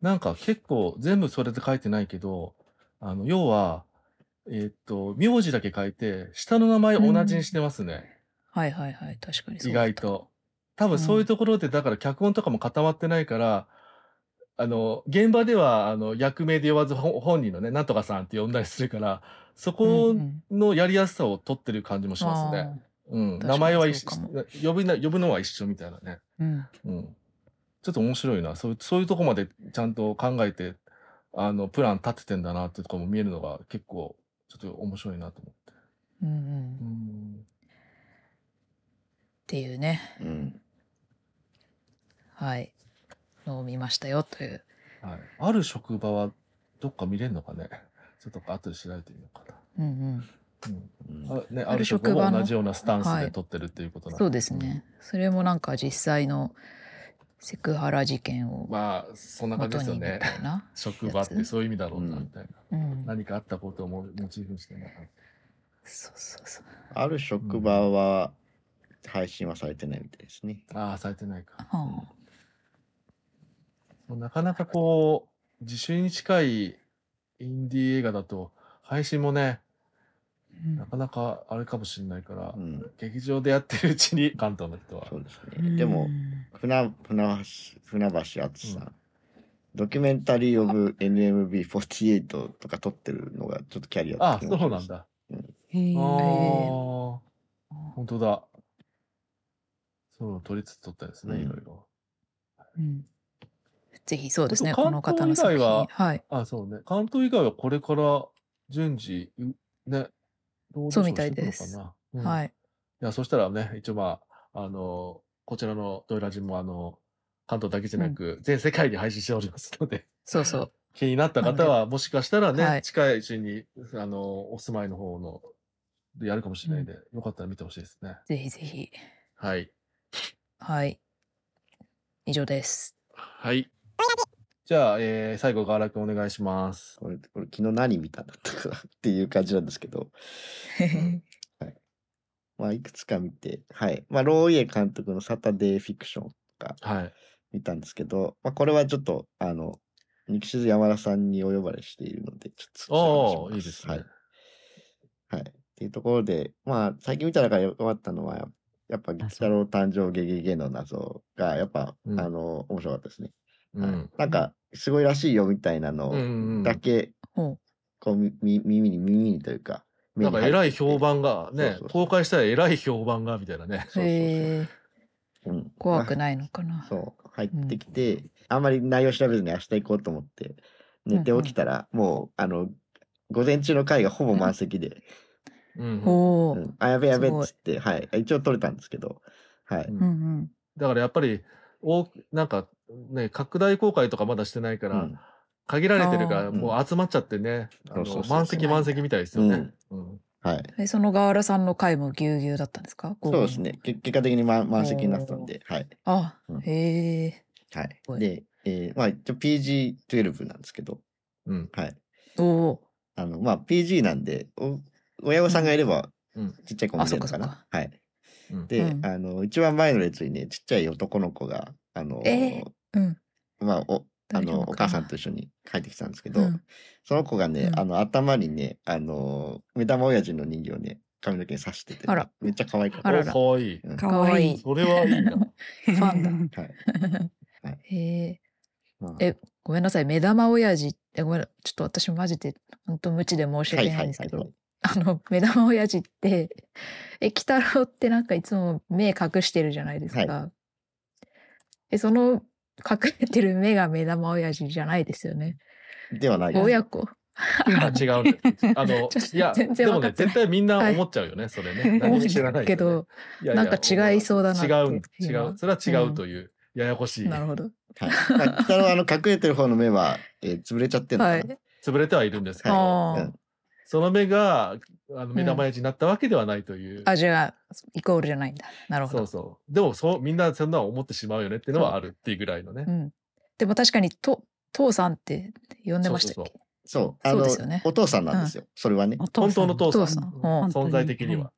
なんか結構全部それで書いてないけど、あの、要は、えーっと、名字だけ書いて、下の名前同じにしてますね。はいはいはい確かにそう意だった外と。多分そういうところで、だから脚本とかも固まってないから、あの、現場では、あの、役名で呼ばず、ほ本人のね、なんとかさんって呼んだりするから、そこうんうんのやりやすさを取ってる感じもしますね。うん、名前は一緒。呼ぶな呼ぶのは一緒みたいなね、うん。うん、ちょっと面白いな。そうそういうとこまでちゃんと考えてあのプラン立ててんだなってとこも見えるのが結構ちょっと面白いなと思って、うんうん。うん、っていうね。うん。はい。のを見ましたよという。はい、ある職場はどっか見れるのかね。ちょっと後で調べてみようかな、うんうん。あね、ある職場のも同じようなスタンスはいで取ってるっていうことなんそうですね。それもなんか実際のセクハラ事件をまあ、そんな感じですよね。職場ってそういう意味だろうな、うんみたいな。うん。何かあったことをモチーフにしてね。そうそうそう。ある職場は配信はされてないみたいですね。ああ、されてないか。はなかなかこう、自主に近いインディー映画だと、配信もね、うんなかなかあれかもしれないから、うん、劇場でやってるうちに関東の人は。そうですね。でも、船船橋船橋敦さん、ドキュメンタリー・オブ NMB48 とか撮ってるのがちょっとキャリアああ、そうなんだ。へえああ、本当だ。そう、取りつつ撮ったですね、うんいろいろ。うん。ぜひそうですね、この方の作品。関東以外ははい。あそうね。関東以外はこれから順次、うね、どうそうみたいです。うんはい。いや、そしたらね、一応まあ、あの、こちらのドイラジも、あの、関東だけじゃなく、全世界に配信しておりますので、そうそう。気になった方は、もしかしたらね、はい近いうちに、あの、お住まいの方の、でやるかもしれないんで、よかったら見てほしいですね。ぜひぜひ。はい。はい。以上です。はい。じゃあ、えー、最後、ガーラ君お願いします。これこれ昨日何見たんだったかなっていう感じなんですけど、まあ、いくつか見て、はい。まあ、ローイエ監督のサタデーフィクションとかはい。見たんですけど、まあ、これはちょっと、あの、肉静山田さんにお呼ばれしているので、ちょっとおいいですね。はい。はい。っていうところで、まあ、最近見た中で良かったのは、やっぱ、謎北郎誕生ゲゲゲの謎が、やっぱ、うんあの、面白かったですね。はいうん。なんか、すごいらしいよみたいなうんうんうのんだけ、ほこう、みみ耳に、耳にというか、目なんか偉い評判がねそうそうそう公開したら偉い評判がみたいなね。う。そうそうそうへえ。うん怖くないのかな。そう、入ってきて、あんまり内容調べずに明日行こうと思って、寝て起きたら、もう、あの、午前中の回がほぼ満席で、うん。うん、あ、やべやべっつって、はい。一応撮れたんですけど、はい。うんうんうん。だからやっぱり、おなんかね、拡大公開とかまだしてないから、うん限られてるから、もう集まっちゃってね、満席満席みたいですよね。うんはい。え、そのガーラさんの回もぎゅうぎゅうだったんですか？そうです。ね。け結果的に満満席になったんで、はい。あう、んへえ。はいで、えーまあ、一応 PG12 なんですけど、うん。はい。おお。あの、まあ、PG なんで、お親御さんがいれば、うん。ちっちゃい子も見れるのかな？あそっかはい。うんで、うんあの、一番前の列にね、ちっちゃい男の子が、あの、えうん。まあ、お、あの、お母さんと一緒に帰ってきたんですけど、うんその子がね、うんあの、頭にね、あの、目玉親父の人形をね、髪の毛に刺してて、あらめっちゃ可愛かった。あららかわいい。うんかわいい。それはいいな。ファンだ。はい。へえ。まあえ、ごめんなさい。目玉親父って、ごめん、ちょっと私マジで、本当無知で申し訳ないんですけど、あの、目玉親父って、え、鬼太郎ってなんかいつも目隠してるじゃないですか。はえ、その隠れてる目が目玉親父じゃないですよね。ではないです。親子。あ、違うんだよ。あのいや、全でもね、絶対みんな思っちゃうよね、それね。何も知らないけど、いやいやなんか違いそうだな違う、違今う。それは違うという、ややこしい。なるほど。はい。まあ、北のあの、隠れてる方の目は、えー潰れちゃってるのかな？はい。潰れてはいるんですけど、あーうんその目が、あの、目玉親父になったわけではないという。あ、じゃあ、イコールじゃないんだ。なるほど。そうそう。でも、そう、みんなそんな思ってしまうよねっていうのはあるっていうぐらいのねう。ん。でも確かに、と、父さんって呼んでましたっけ？そうそう。あの、そうですよねお父さんなんですよ。それはね。お父さん本当の父父さん。さん。存在的には。。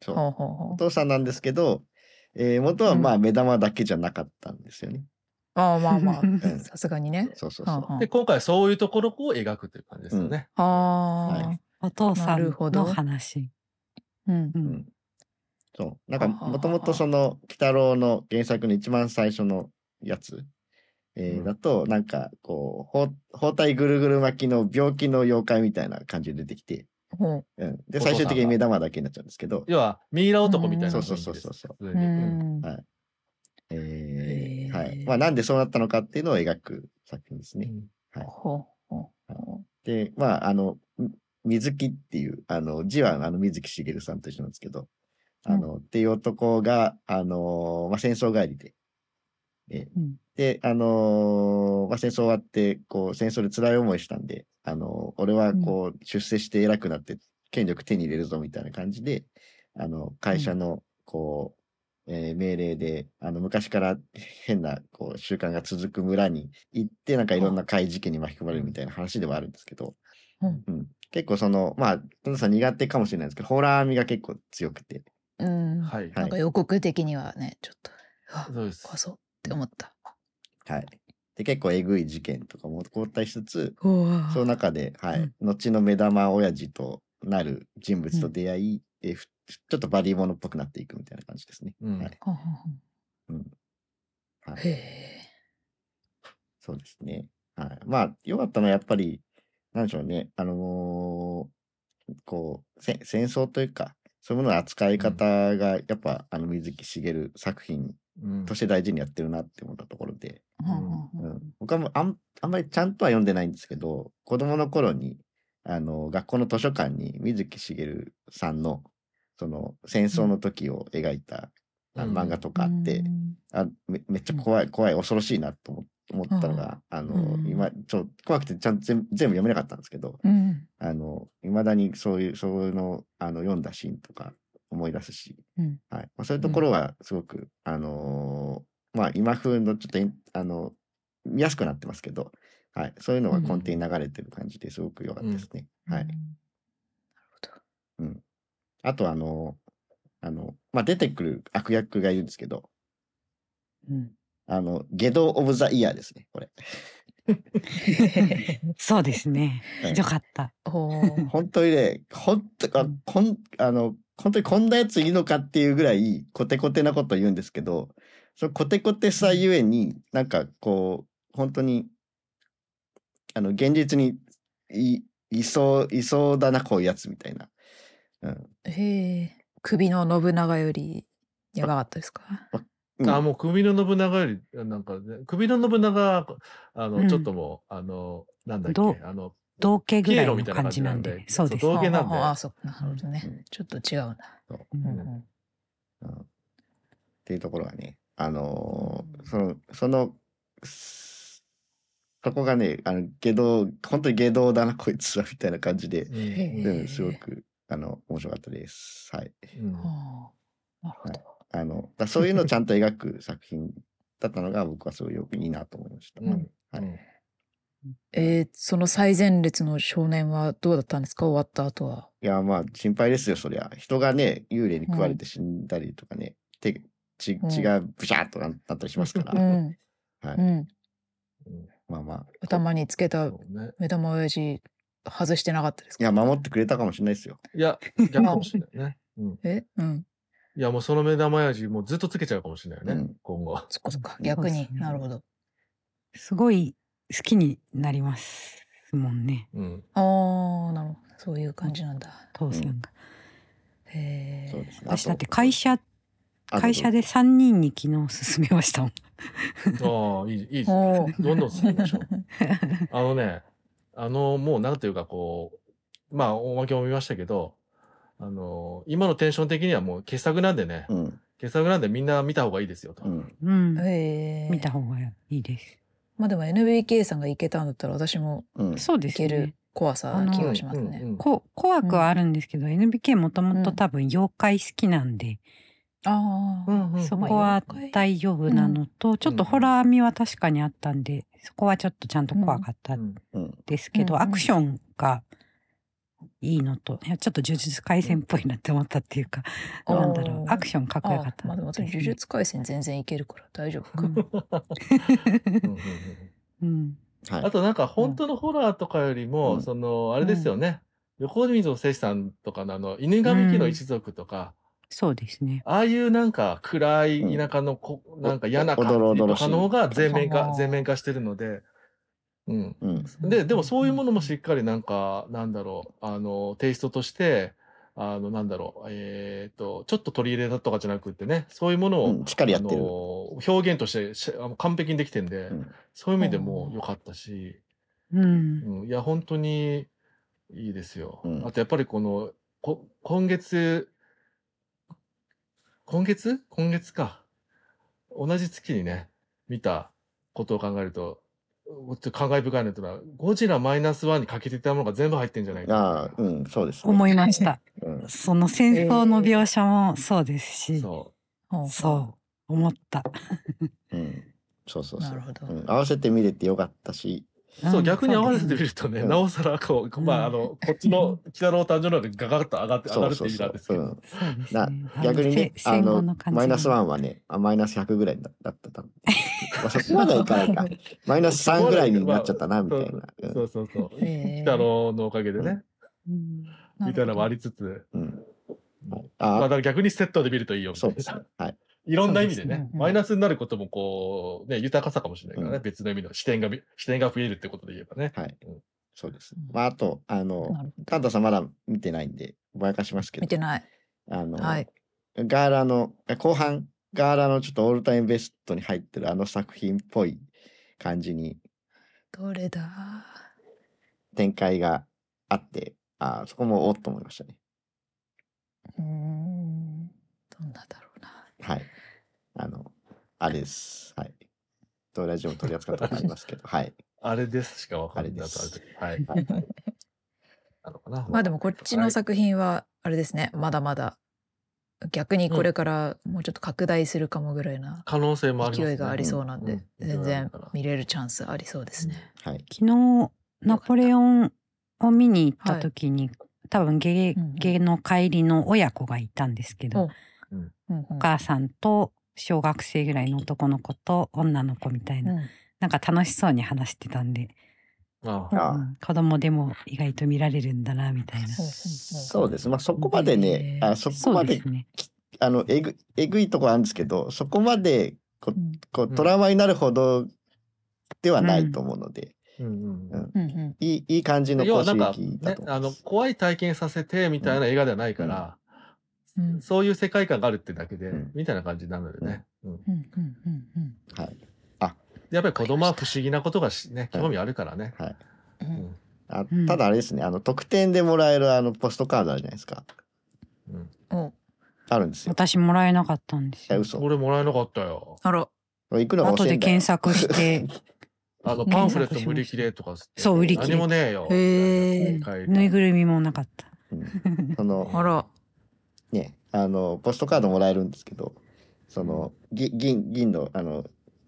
そう。ほうほうほう。お父さんなんですけど、えー元はまあ目玉だけじゃなかったんですよね。ああ、まあまうんあ、さすがにね。そうそうそう。で、今回そういうところを描くという感じですよね。あ。はあお父さなんるほどの話。ーうんう。うんん。そう。なんか、もともとその、鬼太郎の原作の一番最初のやつ、えーうんだと、なんか、こう、包包帯ぐるぐる巻きの病気の妖怪みたいな感じで出てきて、ほう。うん。で、最終的に目玉だけになっちゃうんですけど、要は、ミイラ男みたいなそう。そうそうそう。う。はい。えはい。まあ、なんでそうなったのかっていうのを描く作品ですね。はいで、まあ、あの、み水木っていう、あの、字はあの水木しげるさんと一緒なんですけど、あの、っていう男が、あのまあ、戦争帰りで、えうん。で、あのまあ、戦争終わって、こう、戦争で辛い思いしたんで、あの俺はこう、出世して偉くなって、権力手に入れるぞみたいな感じで、あの、会社の、こう、えー命令で、あの、昔から変な、こう、習慣が続く村に行って、なんかいろんな怪事件に巻き込まれるみたいな話ではあるんですけど、うん。うん結構その、まあ、トンさん苦手かもしれないですけど、ホラー味が結構強くて、うん。はい。はいなんか予告的にはね、ちょっと、あそうです。怖そうって思った。はい。で、結構えぐい事件とかも起こったりしつつ、その中で、はい、うん後の目玉親父となる人物と出会い、えふちょっとバディモノっぽくなっていくみたいな感じですね。うんはい。うんはいへえ。そうですね。はい。まあ、良かったのはやっぱり、なんでしょうね。あのーこう、せ戦争というか、そういうものの扱い方が、やっぱ、あの、水木しげる作品うん。として大事にやってるなって思ったところで、ほん。うんん、僕はもうあんあんまりちゃんとは読んでないんですけど、子供の頃に、あの、学校の図書館に水木しげるさんの、その、戦争の時を描いた、うん。漫画とかあって、うん。あめめっちゃ怖い、怖い、恐ろしいなと思思ったのが、あの、うん今、ちょ、怖くてちゃんと全部全部読めなかったんですけど、うん。あの、未だにそういう、そういうの、あの、読んだシーンとか思い出すし、うんはい。まあ、そういうところはすごく、あのーまあ、今風のちょっとあの、見やすくなってますけど、はい。そういうのが根底に流れてる感じですごく良かったですね。はい。うんなるほど。あと、あの、あの、まあ、出てくる悪役がいるんですけど、うん。あの、ゲド・オブ・ザ・イヤーですね、これ。そうですね。はいよかった。本当にね、本当あうんこん、あの、本当にこんなやついいのかっていうぐらい、コテコテなこと言うんですけど、そのコテコテさゆえに、なんかこう、本当に、あの、現実にい、いそう、いそうだな、こういうやつみたいな。うん。へえ。首の信長よりやばかったですか？うんあ、もう首の信長より、なんかね、首の信長は、あの、うんちょっともう、あの、なんだっけ、あの、同型ぐらいのピエロみたいな感じなんでで。そうですそう。道芸なんであああ、そう。なるほどねうん。ちょっと違うんだ。そううんっていうところがね、あのーうんその、その、そこがね、あの、下道、本当に下道だな、こいつは、みたいな感じで、うんすごく、あの、面白かったです。はい。なるほど。あの、だそういうのをちゃんと描く作品だったのが、僕はすごいよくいいなと思いました。うんはいうんえーその最前列の少年はどうだったんですか？終わった後は。いや、まあ、心配ですよ、そりゃ。人がね、幽霊に食われて死んだりとかね、手、血うん血がブシャーっとななったりしますから。うん。はい。うん。うんまあまあ。頭につけた。目玉親父外してなかったですか？いや、守ってくれたかもしれないですよ。いや、逆かもしれないね。うん。え？うん。いや、もうその目玉親父、もうずっとつけちゃうかもしれないよね、うん今後。そっかそっか。うん逆になるほど。すごい好きになりますもんね。うん。ああ、なるほど。そういう感じなんだ。父さんが。へえ。そうですね。私だって会社、会社で3人に昨日勧めましたもん。ああ、いい、いいですね。どんどん進みましょう。あのね、あの、もうなんていうかこう、まあ、おまけも見ましたけど、あの、今のテンション的にはもう傑作なんでね、うん。傑作なんでみんな見た方がいいですよと。うん。うん。へえ。見た方がいいです。まあでも NBK さんがいけたんだったら私もうん。そうでいける。怖さな気がしますね。うんうんうんこ怖くはあるんですけど、NBK もともと多分妖怪好きなんで、ああ、うんうんそこは大丈夫なのと、ちょっとホラー味は確かにあったんで、そこはちょっとちゃんと怖かったうんうん。ですけど、うんうんアクションがいいのと、いやちょっと呪術廻戦っぽいなって思ったっていうか、うん。なんだろうあ、ー。アクションかっこよかった。あまあでも私呪術廻戦全然いけるから大丈夫か。うん。うん。うん。うん。はい。あとなんか本当のホラーとかよりも、うん。その、あれですよね。横溝正史さんとかのあの、犬神家の一族とか、そうですね。ああいうなんか暗い田舎のこ、なんか嫌な感じとかの方が全面化、あー全面化してるので、うん。うん。で、でもそういうものもしっかりなんか、なんだろう、あの、テイストとして、あの、なんだろう、えっ、と、ちょっと取り入れたとかじゃなくってね、そういうものを、うんしっかりやってるあの表現としてしあの完璧にできてんで、うんそういう意味でも良かったし、うん。うん、いや、本当にいいですよ。うんあとやっぱりこの、こ今月、今月？今月か。同じ月にね、見たことを考えると、ちょっと感慨深いなというのは、ゴジラマイナスワンに欠けてたものが全部入ってんじゃないかああ、うん、そうです、ね。思いました。うん。その戦争の描写もそうですし、そほうほうそう思った。うん。そうそうそう。なるほどうん、合わせて見れてよかったし、そう、ん逆に合わせてみるとね、うんなおさらこう、まあ、あの、こっちの北の誕生の方がガガッと上がって、上がるって意味なんですけど。うんそう。逆にね、あの、マイナスが1はね、あマイナス100ぐらいだだった。そこ まではいかないか。マイナス3ぐらいになっちゃったな、みたいな。うんそうそうそう。北野のおかげでね、うんみたいなのもありつつ、うん。まああ、だから逆にセットで見るといいよみたいうなそですね。はい。いろんな意味でねですね、マイナスになることもこう、ね、豊かさかもしれないからね、うん別の意味の視点がみ、視点が増えるってことで言えばね。はいうん。そうですうん。まあ、あと、あの、カンタさんまだ見てないんで、ぼやかしますけど、見てない。あの、はい。ガーラの、後半、ガーラのちょっとオールタイムベストに入ってるあの作品っぽい感じにどれだ？展開があって、あーそこもおっと思いましたね。うーん。どんなだろうな。はい。あの、あれです。はい。ドラジオも取り扱ったことありますけど、はい。あれですしかわかんないですとあれではい。はいはいなのかな。まあでもこっちの作品はあれですね。まだまだ逆にこれからもうちょっと拡大するかもぐらいな可能性もありますね。勢いがありそうなんで、うん全然見れるチャンスありそうですね。はい。昨日ナポレオンを見に行った時に、多分ゲゲの帰りの親子がいたんですけど、お母さんと小学生ぐらいの男の子と女の子みたいな、うん。なんか楽しそうに話してたんで、ああ。あうん子供でも意外と見られるんだなみたいな。そうです。まあそこまでね、あそこそうまでね。あのえぐえぐいとこあるんですけど、そこまでこうん。こううん。トラウマになるほどではないと思うので、うん。うんうんうん。うん。いいいい感じのこう要はなんか、刺激だね。あの怖い体験させてみたいな映画ではないから、うんそういう世界観があるってだけで、うん。みたいな感じなのでね、うん。うん。うんうんうんはい。やっぱり子供は不思議なことがしね、はい。興味あるからね。はい。あうん。ただあれですね、あの特典でもらえるあのポストカードあるじゃないですか。うん。おあるんですよ。私もらえなかったんですよ。嘘。俺もらえなかったよ。あら。行くのが後で検索して、あの、ねパンフレット無理切れとかそう売り切れ。何もねえよ。へえぬいぐるみもなかった。うん。その あらね、あのポストカードもらえるんですけど、そのぎ銀銀のあの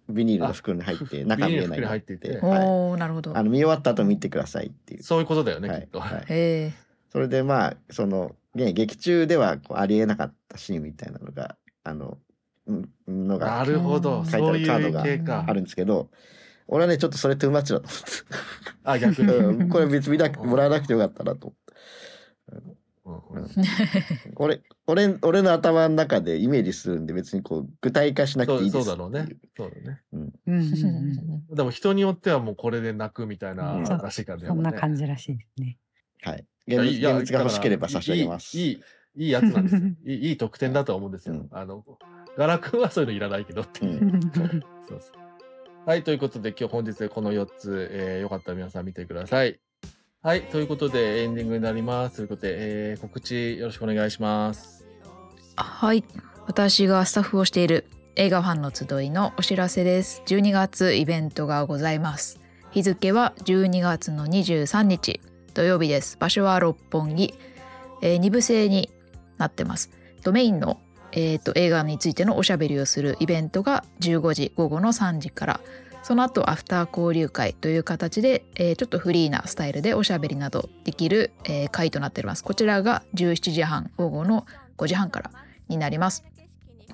ビニールの袋に入ってあ中見えないビニールの袋に入っていて。はい、おおなるほど。あの見終わった後見てくださいっていう。そういうことだよね、はい。きっと。はい。へえ。それでまあその、ね、劇中ではこうありえなかったシーンみたいなのがあのうんのがなるほど、書いてあるカードがあ。るんですけど、俺はねちょっとそれトゥーマッチだとあ、逆思に。って、うんこれ別に見なくもらわなくてよかったなと思って。うんうん俺俺俺の頭の中でイメージするんで別にこう具体化しなくそうていいですそうだろうね。そうだね。うんでも人によってはもうこれで泣くみたいなうんらしいからね。そんなじ。感じらしいですね。はい。いやいや現物現物が欲しければ差し上げます。いい、いい、いいやつなんですよ。いいいい特典だとは思うんですよ。うんあの、ガラ君はそういうのいらないけどっていう。うんそうそうはい、ということで今日本日この4つ、えーよかったら皆さん見てください。はい、ということでエンディングになります。ということで、えー告知よろしくお願いします。はい。私がスタッフをしている映画ファンの集いのお知らせです。12月イベントがございます。日付は12月の23日土曜日です。場所は六本木、えー、2部制になってます。ドメインの、えー、と映画についてのおしゃべりをするイベントが15時午後の3時からその後アフター交流会という形で、えーちょっとフリーなスタイルでおしゃべりなどできる、えー会となっております。こちらが17時半午後の5時半からになります。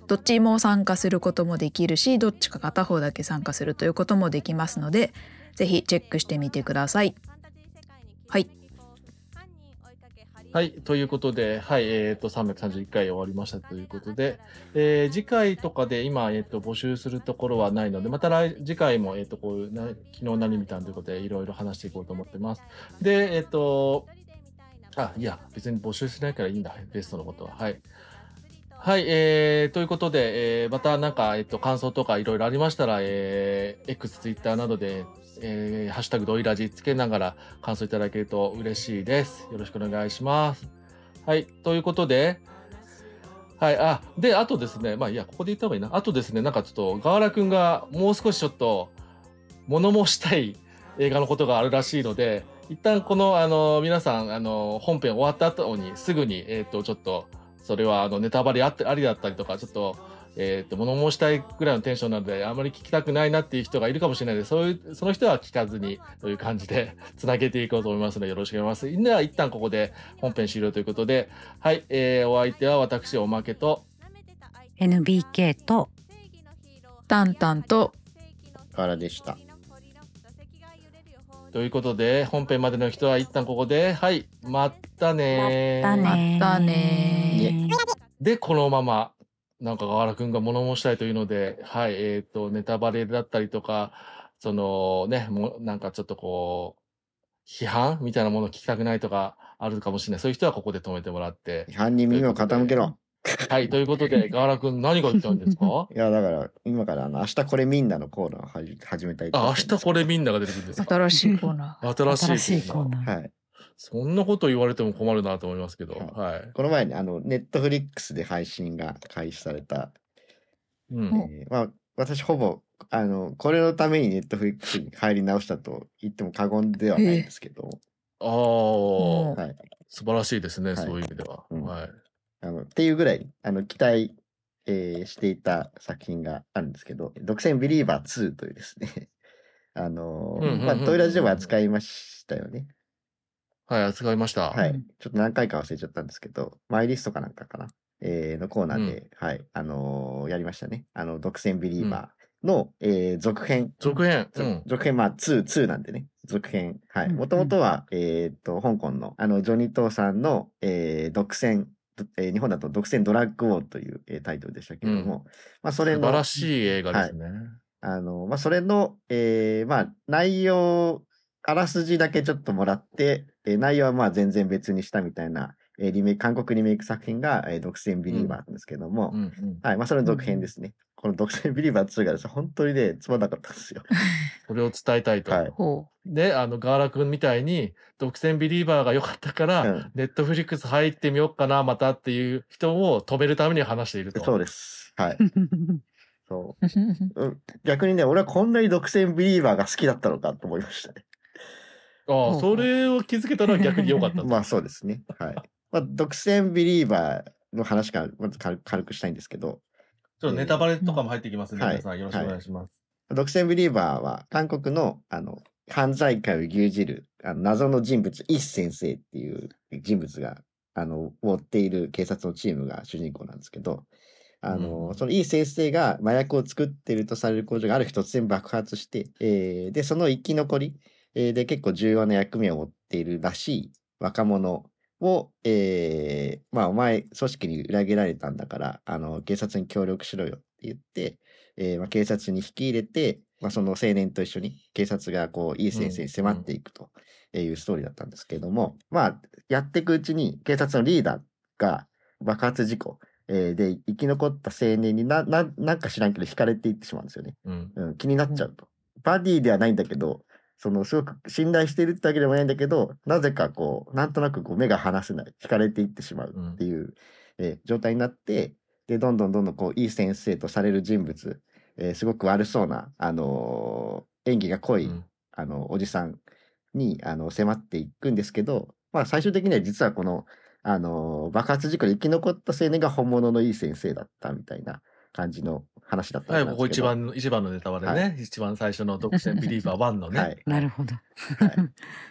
どっちも参加することもできるしどっちか片方だけ参加するということもできますのでぜひチェックしてみてください。はい。はい、ということで、はい、えっ、と、331回終わりましたということで、えー次回とかで今、えっ、と、募集するところはないので、また来次回も、えっ、と、こういうな、昨日何見たんということで、いろいろ話していこうと思ってます。で、えっ、と、あ、いや、別に募集しないからいいんだ、ベストのことは。はい。はい、えー、ということで、えーまたなんか、えっ、と、感想とかいろいろありましたら、えー、X、Twitter などで、えーハッシュタグドイラジつけながら感想いただけると嬉しいです。よろしくお願いします。はい。ということで、はい。あ、で、あとですね、まあいや、ここで言った方がいいな。あとですね、なんかちょっと、河原くんがもう少しちょっと、物申したい映画のことがあるらしいので、一旦この、あの、皆さん、あの、本編終わった後に、すぐに、えっ、と、ちょっと、それは、あの、ネタバレあってありだったりとか、ちょっと、えっ、と、物申したいぐらいのテンションなので、あまり聞きたくないなっていう人がいるかもしれないので、そういう、その人は聞かずに、という感じで、つなげていこうと思いますので、よろしくお願いします。では、一旦ここで本編終了ということで、はい、えー、お相手は私、おまけと、NBK とタンタンとからでした。ということで、本編までの人は一旦ここで、はい、まったねまたねで、このまま、なんか、河原くんが物申したいというので、はい、えっ、と、ネタバレだったりとか、そのね、もう、なんかちょっとこう、批判みたいなものを聞きたくないとかあるかもしれない。そういう人はここで止めてもらって。批判に耳を傾けろ。はい、ということで、河原くん何が言ったんですか？いや、だから、今から、あの、明日これみんなのコーナーをはじ始めたいとあ、明日これみんなが出てくるんですか？新しいコーナ新しい新しいコーナー。はい。そんなこと言われても困るなと思いますけど、はいはい。この前に、あの、ネットフリックスで配信が開始された、うん。えーまあ、私ほぼ、あの、これのためにネットフリックスに入り直したと言っても過言ではないんですけど、ああ、うんはい。素晴らしいですね、はいそういう意味では。うんはい。あの、っていうぐらい、あの、期待、えーしていた作品があるんですけど、独占ビリーバー2というですね、あのまあ、トイラジオも扱いましたよね。はい、扱いました。はい。うんちょっと何回か忘れちゃったんですけど、マイリストかなんかかな、えーのコーナーで、はい、あのーやりましたね。あの、独占ビリーバーの、えー続編。続編。う続ん。続編、まあ、2、2なんでね。続編。はい。うんもともとは、えーっと、香港の、あの、ジョニー・トーさんの、えー独占、どえー日本だと独占ドラッグウォーという、えータイトルでしたけれども、まあ、それの、素晴らしい映画ですね。あの、まあ、それの、えーまあ、内容、あらすじだけちょっともらって、えー内容はまあ全然別にしたみたいな、えーリメイク、韓国リメイク作品が、えー毒戦 BELIEVERなんですけども、うんうん。はい、まあ、それの続編ですね。この毒戦 BELIEVER2がですね、本当にね、つまんなかったんですよ。それを伝えたいと。はいほで、あの、ガーラ君みたいに、毒戦 BELIEVERが良かったから、うんネットフリックス入ってみようかな、またっていう人を止めるために話していると。そうです。はい。そうう。うん。逆にね、俺はこんなに毒戦 BELIEVERが好きだったのかと思いましたね。ああ、それを気づけたのは逆に良かったと。まあそうですね。はい。まあ、独占ビリーバーの話からまず軽く軽くしたいんですけど、ちょっとネタバレとかも入ってきますので、はい。皆さんよろしくお願いします。独占ビリーバーは韓国のあの犯罪界を牛耳るあの謎の人物、イ先生っていう人物があの追っている警察のチームが主人公なんですけど、あの、うん。そのイ先生が麻薬を作っているとされる工場がある日突然爆発して、えーで、その生き残り、えーで結構重要な役目を負っているらしい若者を、えーまあ、お前、組織に裏切られたんだから、あの、警察に協力しろよって言って、えーまあ、警察に引き入れて、まあ、その青年と一緒に警察がこう、いい先生に迫っていくというストーリーだったんですけれども、まあ、やっていくうちに警察のリーダーが爆発事故、えーで生き残った青年にな、な、なんか知らんけど惹かれていってしまうんですよね。うん。うん、気になっちゃうと。バディではないんだけど、その、すごく信頼しているってわけでもないんだけど、なぜかこう、なんとなくこう目が離せない、惹かれていってしまうっていう、えー状態になって、で、どんどんどんどんこう、いい先生とされる人物、えーすごく悪そうな、あのー演技が濃い、うん。あの、おじさんに、あの、迫っていくんですけど、まあ、最終的には実はこの、あのー爆発事故で生き残った青年が本物のいい先生だったみたいな感じの話だったんはい、ですけど。ここ一番の、一番のネタバレね。一番最初の独占ビリーバー1のね。はい。なるほど。はい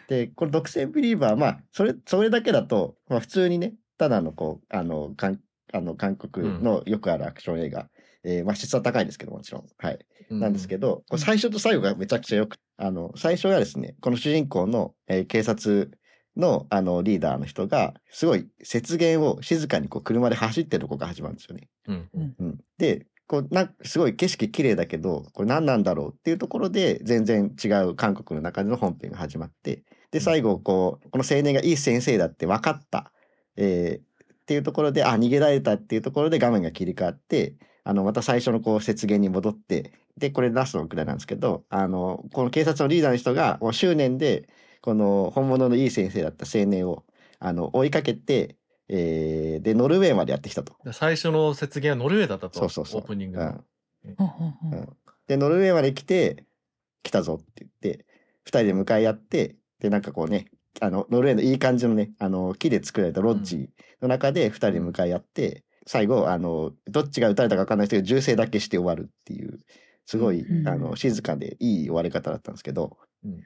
で、これ独占ビリーバー、まあ、それ、それだけだと、まあ普通にね、ただのこう、あの、韓あの韓国のよくあるアクション映画、えーまあ質は高いですけどもちろん。はい。うなんですけど、これ最初と最後がめちゃくちゃよく、あの、最初がですね、この主人公の、えー警察の、あの、リーダーの人が、すごい雪原を静かにこう車で走ってるとこが始まるんですよね。うん。うん、で、こうなんすごい景色綺麗だけど、これ何なんだろうっていうところで、全然違う韓国の中での本編が始まって、で、最後、こう、この青年がいい先生だって分かった、えーっていうところで、あ、逃げられたっていうところで画面が切り替わって、あの、また最初のこう、雪原に戻って、で、これラストのくらいなんですけど、あの、この警察のリーダーの人が、もう執念で、この本物のいい先生だった青年を、あの、追いかけて、えーで、ノルウェーまでやってきたと。で最初の雪原はノルウェーだったと。そうそうそう。オープニングの。うんほうほうほううんで、ノルウェーまで来て、来たぞって言って、二人で向かい合って、で、なんかこうね、あの、ノルウェーのいい感じのね、あの、木で作られたロッジの中で二人で向かい合って、最後、あの、どっちが撃たれたか分かんない人が銃声だけして終わるっていう、すごい、うんあの、静かでいい終わり方だったんですけど、うん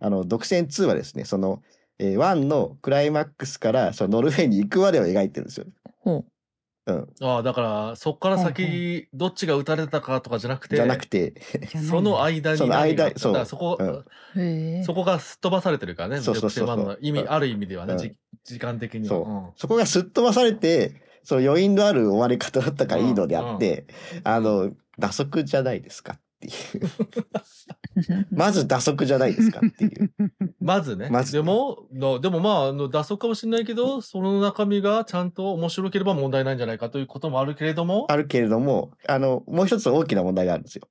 あの、独占2はですね、その、えー、1のクライマックスからそのノルウェーに行くまでを描いてるんですよ。ほう。ん。ああ、だから、そっから先、どっちが撃たれたかとかじゃなくて、じゃなくて、じゃないその間にその何があ間そう。っただからそこ、うん。う。へえ。そこがすっ飛ばされてるからね、そうそうそう意味、うん。ある意味ではね、うん。じ時間的には。そう。そこがすっ飛ばされて、その余韻のある終わり方だったからいいのであって、あの、打足じゃないですか。っていう。まず打足じゃないですかっていう。まずね。まずでも、のでもまあ、あの、脱足かもしれないけど、その中身がちゃんと面白ければ問題ないんじゃないかということもあるけれども、あるけれども、あの、もう一つ大きな問題があるんですよ。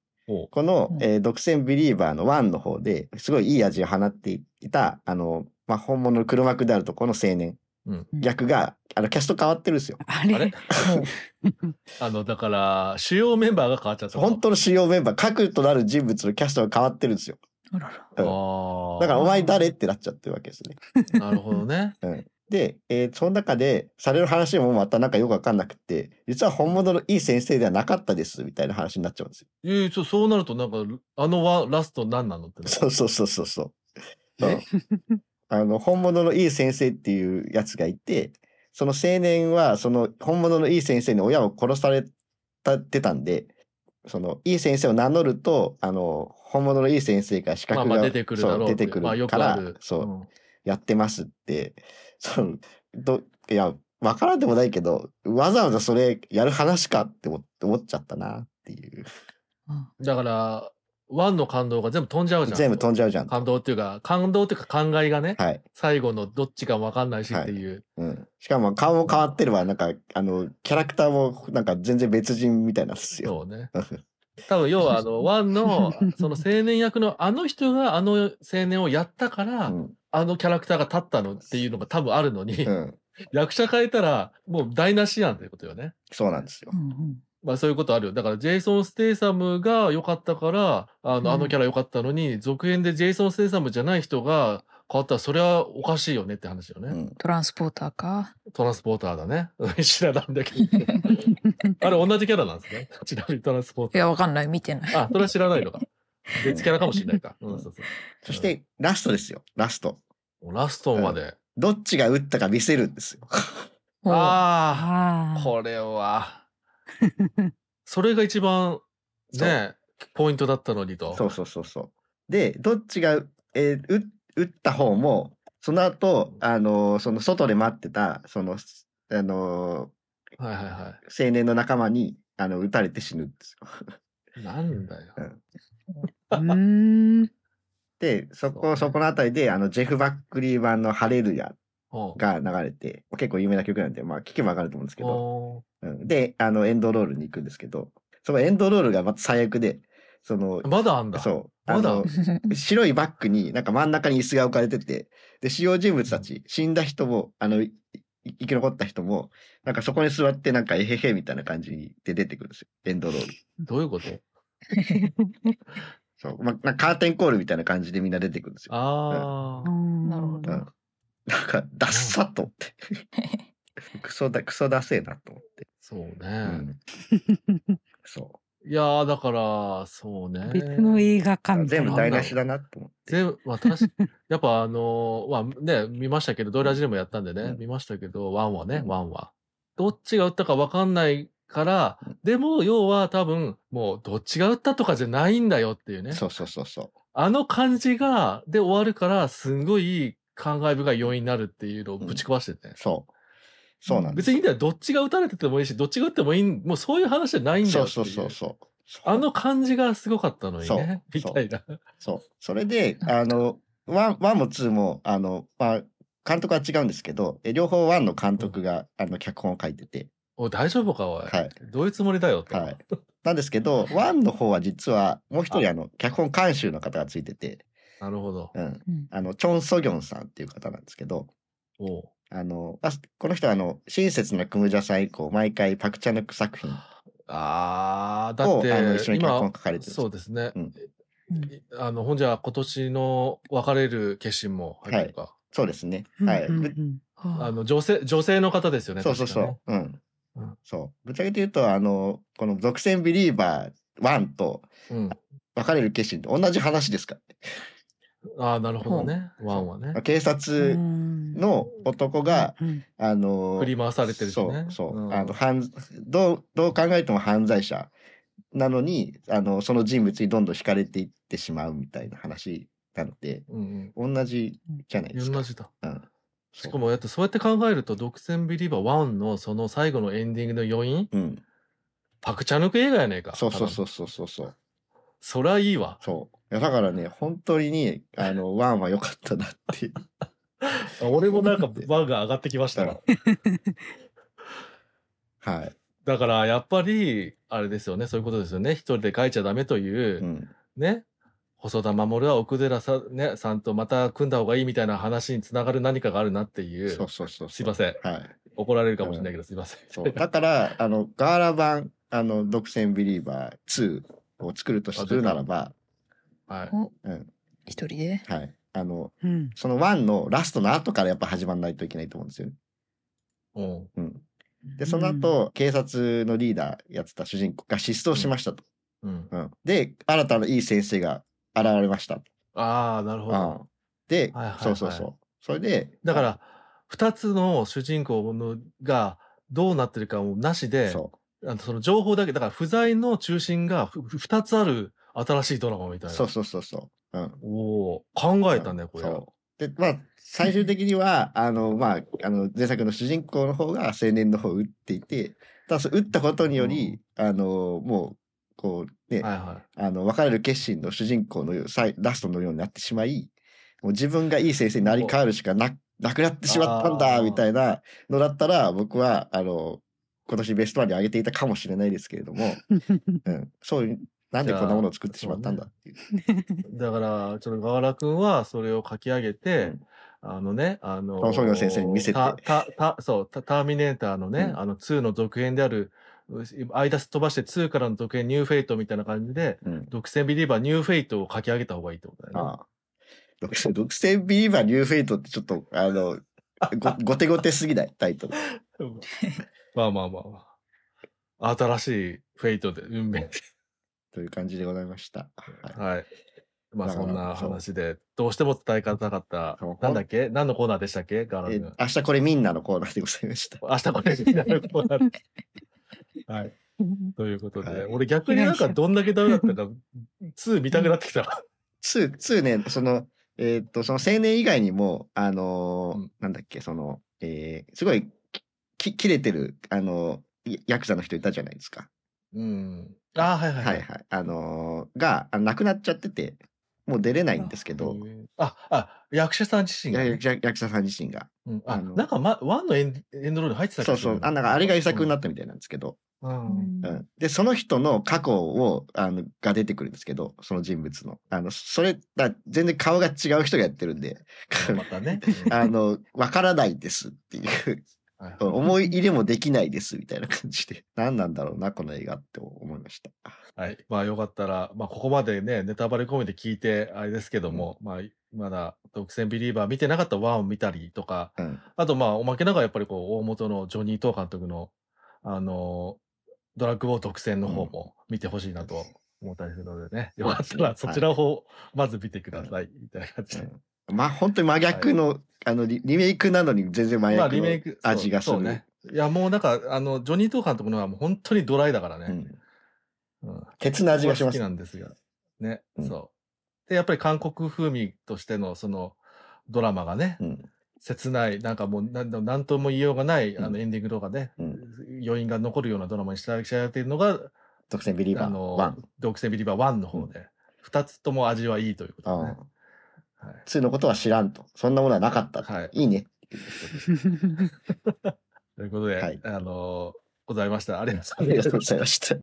この、うんえー独占ビリーバーの1の方で、すごいいい味を放っていた、あの、まあ、本物の黒幕であるとこの青年、うん逆が、あの、キャスト変わってるんですよ。あれ？あ の、だから、主要メンバーが変わっちゃった。本当の主要メンバー、核となる人物のキャストが変わってるんですよ。あらら。うんああ。だから、お前誰？ってなっちゃってるわけですね。なるほどね。で、えーその中でされる話もまたなんかよくわかんなくて、実は本物のいい先生ではなかったです、みたいな話になっちゃうんですよ。ええそうそうなると、なんか、あのラスト何なのってね。そうそうそうそうそう。え？うんあの、本物のいい先生っていうやつがいて、その青年は、その本物のいい先生に親を殺されたってたんで、そのいい先生を名乗ると、あの、本物のいい先生から資格が、まあまあ出てくるだろうそう出てくまあよるから。そう、んやってますって、その、ど、いや、わからんでもないけど、わざわざそれやる話かって思思っちゃったなっていう。あだから、ワンの感動が全部飛んじゃうじゃん。全部飛んじゃうじゃん。感動っていうか、感動っていうか考えがね、はい。最後のどっちかわかんないしっていう。うん。しかも顔も変わってれば、なんか、あの、キャラクターもなんか全然別人みたいなんですよ。そうね。多分要はあの、 one の、その青年役のあの人があの青年をやったから、うん。あのキャラクターが立ったのっていうのが多分あるのに、うん。役者変えたらもう台無しやんってことよね。そうなんですよう。んうんまあそういうことあるよ。だからジェイソン・ステイサムが良かったから、あうんの、あのキャラ良かったのに、続編でジェイソン・ステイサムじゃない人が変わったらそれはおかしいよねって話よね。うん。トランスポーターか？トランスポーターだね。知らないんだけど。あれ同じキャラなんですね。ちなみにトランスポーター。いや、わかんない。見てない。あ、それは知らないのか。別キャラかもしれないか。うん、そうそう。そして、ラストですよ。ラスト。もうラストまで。どっちが打ったか見せるんですよ。あ、ああ。これは。それが一番、ね、ポイントだったのにと。そうそうそうそう。で、どっちが、えー打打った方も、その後、あのーその外で待ってた、その、あのはいはいはー青年の仲間に、あの、撃たれて死ぬんですよ。い。なんだよ。うーん。で、そこ、そうねそこのあたりで、あの、ジェフ・バックリー版のハレルヤおうが流れて、結構有名な曲なんで、まあ、聴けばわかると思うんですけど、おうんで、あの、エンドロールに行くんですけど、そのエンドロールがまた最悪で、そのー、まだあんだ。そう、あまだの、白いバッグになんか真ん中に椅子が置かれてて、で、主要人物たち、死んだ人も、あの、い生き残った人も、なんかそこに座ってなんかえへへみたいな感じで出てくるんですよ。エンドロール。どういうこと？そう。まあ、カーテンコールみたいな感じでみんな出てくるんですよ。ああ。なるほどうん。なんか、ダッサと思って。クソだ、クソダセえなと思って。そうね。うん。そいやー、だから、そうね。別の映画かう。みたいな。全部台無しだなと思って。全部、まあ、確か やっぱあのーまあね、見ましたけど、ドイラジでもやったんでね、うん見ましたけど、ワンはね、うんワンは。どっちが打ったか分かんないからうん、でも、要は多分、もう、どっちが打ったとかじゃないんだよっていうね。そうそうそうそあの感じが、で終わるから、すんごい感慨深い要因になるっていうのをぶち壊してて、う。そう。そうなんです。別にいいんだよ。どっちが打たれててもいいし、どっちが打ってもいい、もうそういう話じゃないんだよそうそうそうそう。あの感じがすごかったのにね。みたいな。そう。それで、あの、 one、one も two も、あの、まあ、監督は違うんですけど、え両方 one の監督が、あの、脚本を書いてて、おい大丈夫か、おい。はいどういうつもりだよと。はい。なんですけど、 one の方は実は、もう一人、あの、脚本監修の方がついてて、なるほど。うん。うんあの、チョン・ソギョンさんっていう方なんですけど、おうあの、あこの人は、あの、親切なクムジャさん以降、毎回パクチャヌック作品ああ、だを、って、あの、一緒に脚本今書、かれてるそうですね。うんあの、ほんじゃ、今年の別れる決心も入ってるか。そうですね。うんはい。ぶうんうんあの、女性、女性の方ですよね。そうそうそう。うん。うんそう。ぶっちゃけて言うと、あの、この属性ビリーバー1とうん。別れる決心と同じ話ですからああ、なるほどね。ワンはねね。。警察の男が、うんあの、振り回されてるしね。そう、そう。んあの、犯、どう、どう考えても犯罪者なのに、あの、その人物にどんどん惹かれていってしまうみたいな話なので、うんうん。同じじゃないですか。同じだ。うん。しかも、やってそうやって考えると、独占ビリーバー1のその最後のエンディングの余韻、うん。パクチャヌク映画やねえか。そうそうう。そうそうそうそう。そりゃいいわ。そう。いや、だからね、本当にね、あの、ワンは良かったなって。俺もなんかバグが上がってきましたわ。はい。だからやっぱり、あれですよね、そういうことですよね。一人で書いちゃダメという、うん。ね。細田守は奥寺さ,、ね、さんとまた組んだ方がいいみたいな話につながる何かがあるなっていう。そうそうそう。すいません。はい。怒られるかもしれないけど、すいません。そう。だから、あの、ガーラ版、あの、独占ビリーバー2を作るとするならば、はい。おうん。一人で？はい。あの、うんその1のラストの後からやっぱ始まらないといけないと思うんですよね。うん。うん。で、その後、警察のリーダーやってた主人公が失踪しましたと。うん。うん。で、新たないい先生が現れました。ああ、なるほうど。ん。ではいはいはい、そうそうそう。それで、だから、二つの主人公のがどうなってるかもなしで、そあのその情報だけ、だから不在の中心がふふ二つある新しいドラマみたう。いな。そうそうそうそう。うん。おおー考えたね、これ。で、まあ、最終的には、あの、まあ、あの、前作の主人公の方が青年の方を撃っていて、ただ、その撃ったことにより、あの、もう、こう、ね、はいはあの、別れる決心の主人公のよう最ラストのようになってしまい、もう自分がいい先生になり変わるしかな、なくなってしまったんあだ、ーみたいなのだったら、僕は、あの、今年ベストワンに上げていたかもしれないですけれども、うん、そういう、なんでこんなものを作ってしまったんだっていう。い。だから、ちょっと河原くんはそれを書き上げて、あのね、あのトムソ先生に見せてたたたそうタ、ターミネーターのね、うんあの2の続編である、う間飛ばして2からの続編、ニューフェイトみたいな感じで、うん。独占ビリーバー、ニューフェイトを書き上げた方がいいってことだよね。ああ。独占独占ビリーバーニューフェイトってちょっと、あの、ご、ごてごてすぎない？タイトル。まあまあまあまあ。新しいフェイトで、運命で。という感じでございました。はい。はい。まあそんな話で、どうしても伝えたかったなんだっけ？何のコーナーでしたっけ？ガーラ。明日これみんなのコーナーでございました。明日これになるコーナー。はい。ということで、はい俺逆になんかどんだけダメだったか、2見たくなってきた。2、2ね、その、えーっと、その青年以外にも、あのーうんなんだっけ、その、えーすごい、き、切れてる、あのーヤクザの人いたじゃないですか。うん。ああ、はいはいはいはい。あのーが、あ亡くなっちゃってて、もう出れないんですけど、あ、あ、役者さん自身がね、や役役者さん自身が。うんあ、あのなんか、ま、ワンのエンエンドロールに入ってたそうそう。あ、なんかあれが遺作になっったみたいなんですけど、うん。うん。で、その人の過去を、あの、が出てくるんですけど、その人物の。あの、それ、だ全然顔が違う人がやってるんで、またね。あの、わからないですっていう、はい思い入れもできないですみたいな感じで、何なんだろうな、この映画って思いました。はい。まあよかったら、まあここまでね、ネタバレ込めて聞いて、あれですけども、まあまだ独占ビリーバー見てなかったワンを見たりとか、うん。あとまあおまけながらやっぱりこう、大元のジョニー・トー監督の、あのドラッグウォー独占の方も見てほしいなと思ったりするのでね、よかったらそちらをまず見てください、みたいな感じで。まあ、本当に真逆の、あのリ、リメイクなのに全然真まあ逆のリメイク、味がする。そうそうね。いやもうなんか、あの、ジョニー・トー監督のはもう本当にドライだからね。うん。うん鉄の味がします好き。なんですが。ね、うんそう。で、やっぱり韓国風味としてのそのドラマがね、うん。切ない、なんかもうなんなんとも言いようがない、うんあのエンディングとかね、うん。余韻が残るようなドラマに仕上げているのが、独占ビリーバーあの1。、独占ビリバー1の方で、二、つとも味はいいということでね。はい2のことは知らんと。そんなものはなかった。はいいいね。ということで、はいあのございました。ありがとうございました。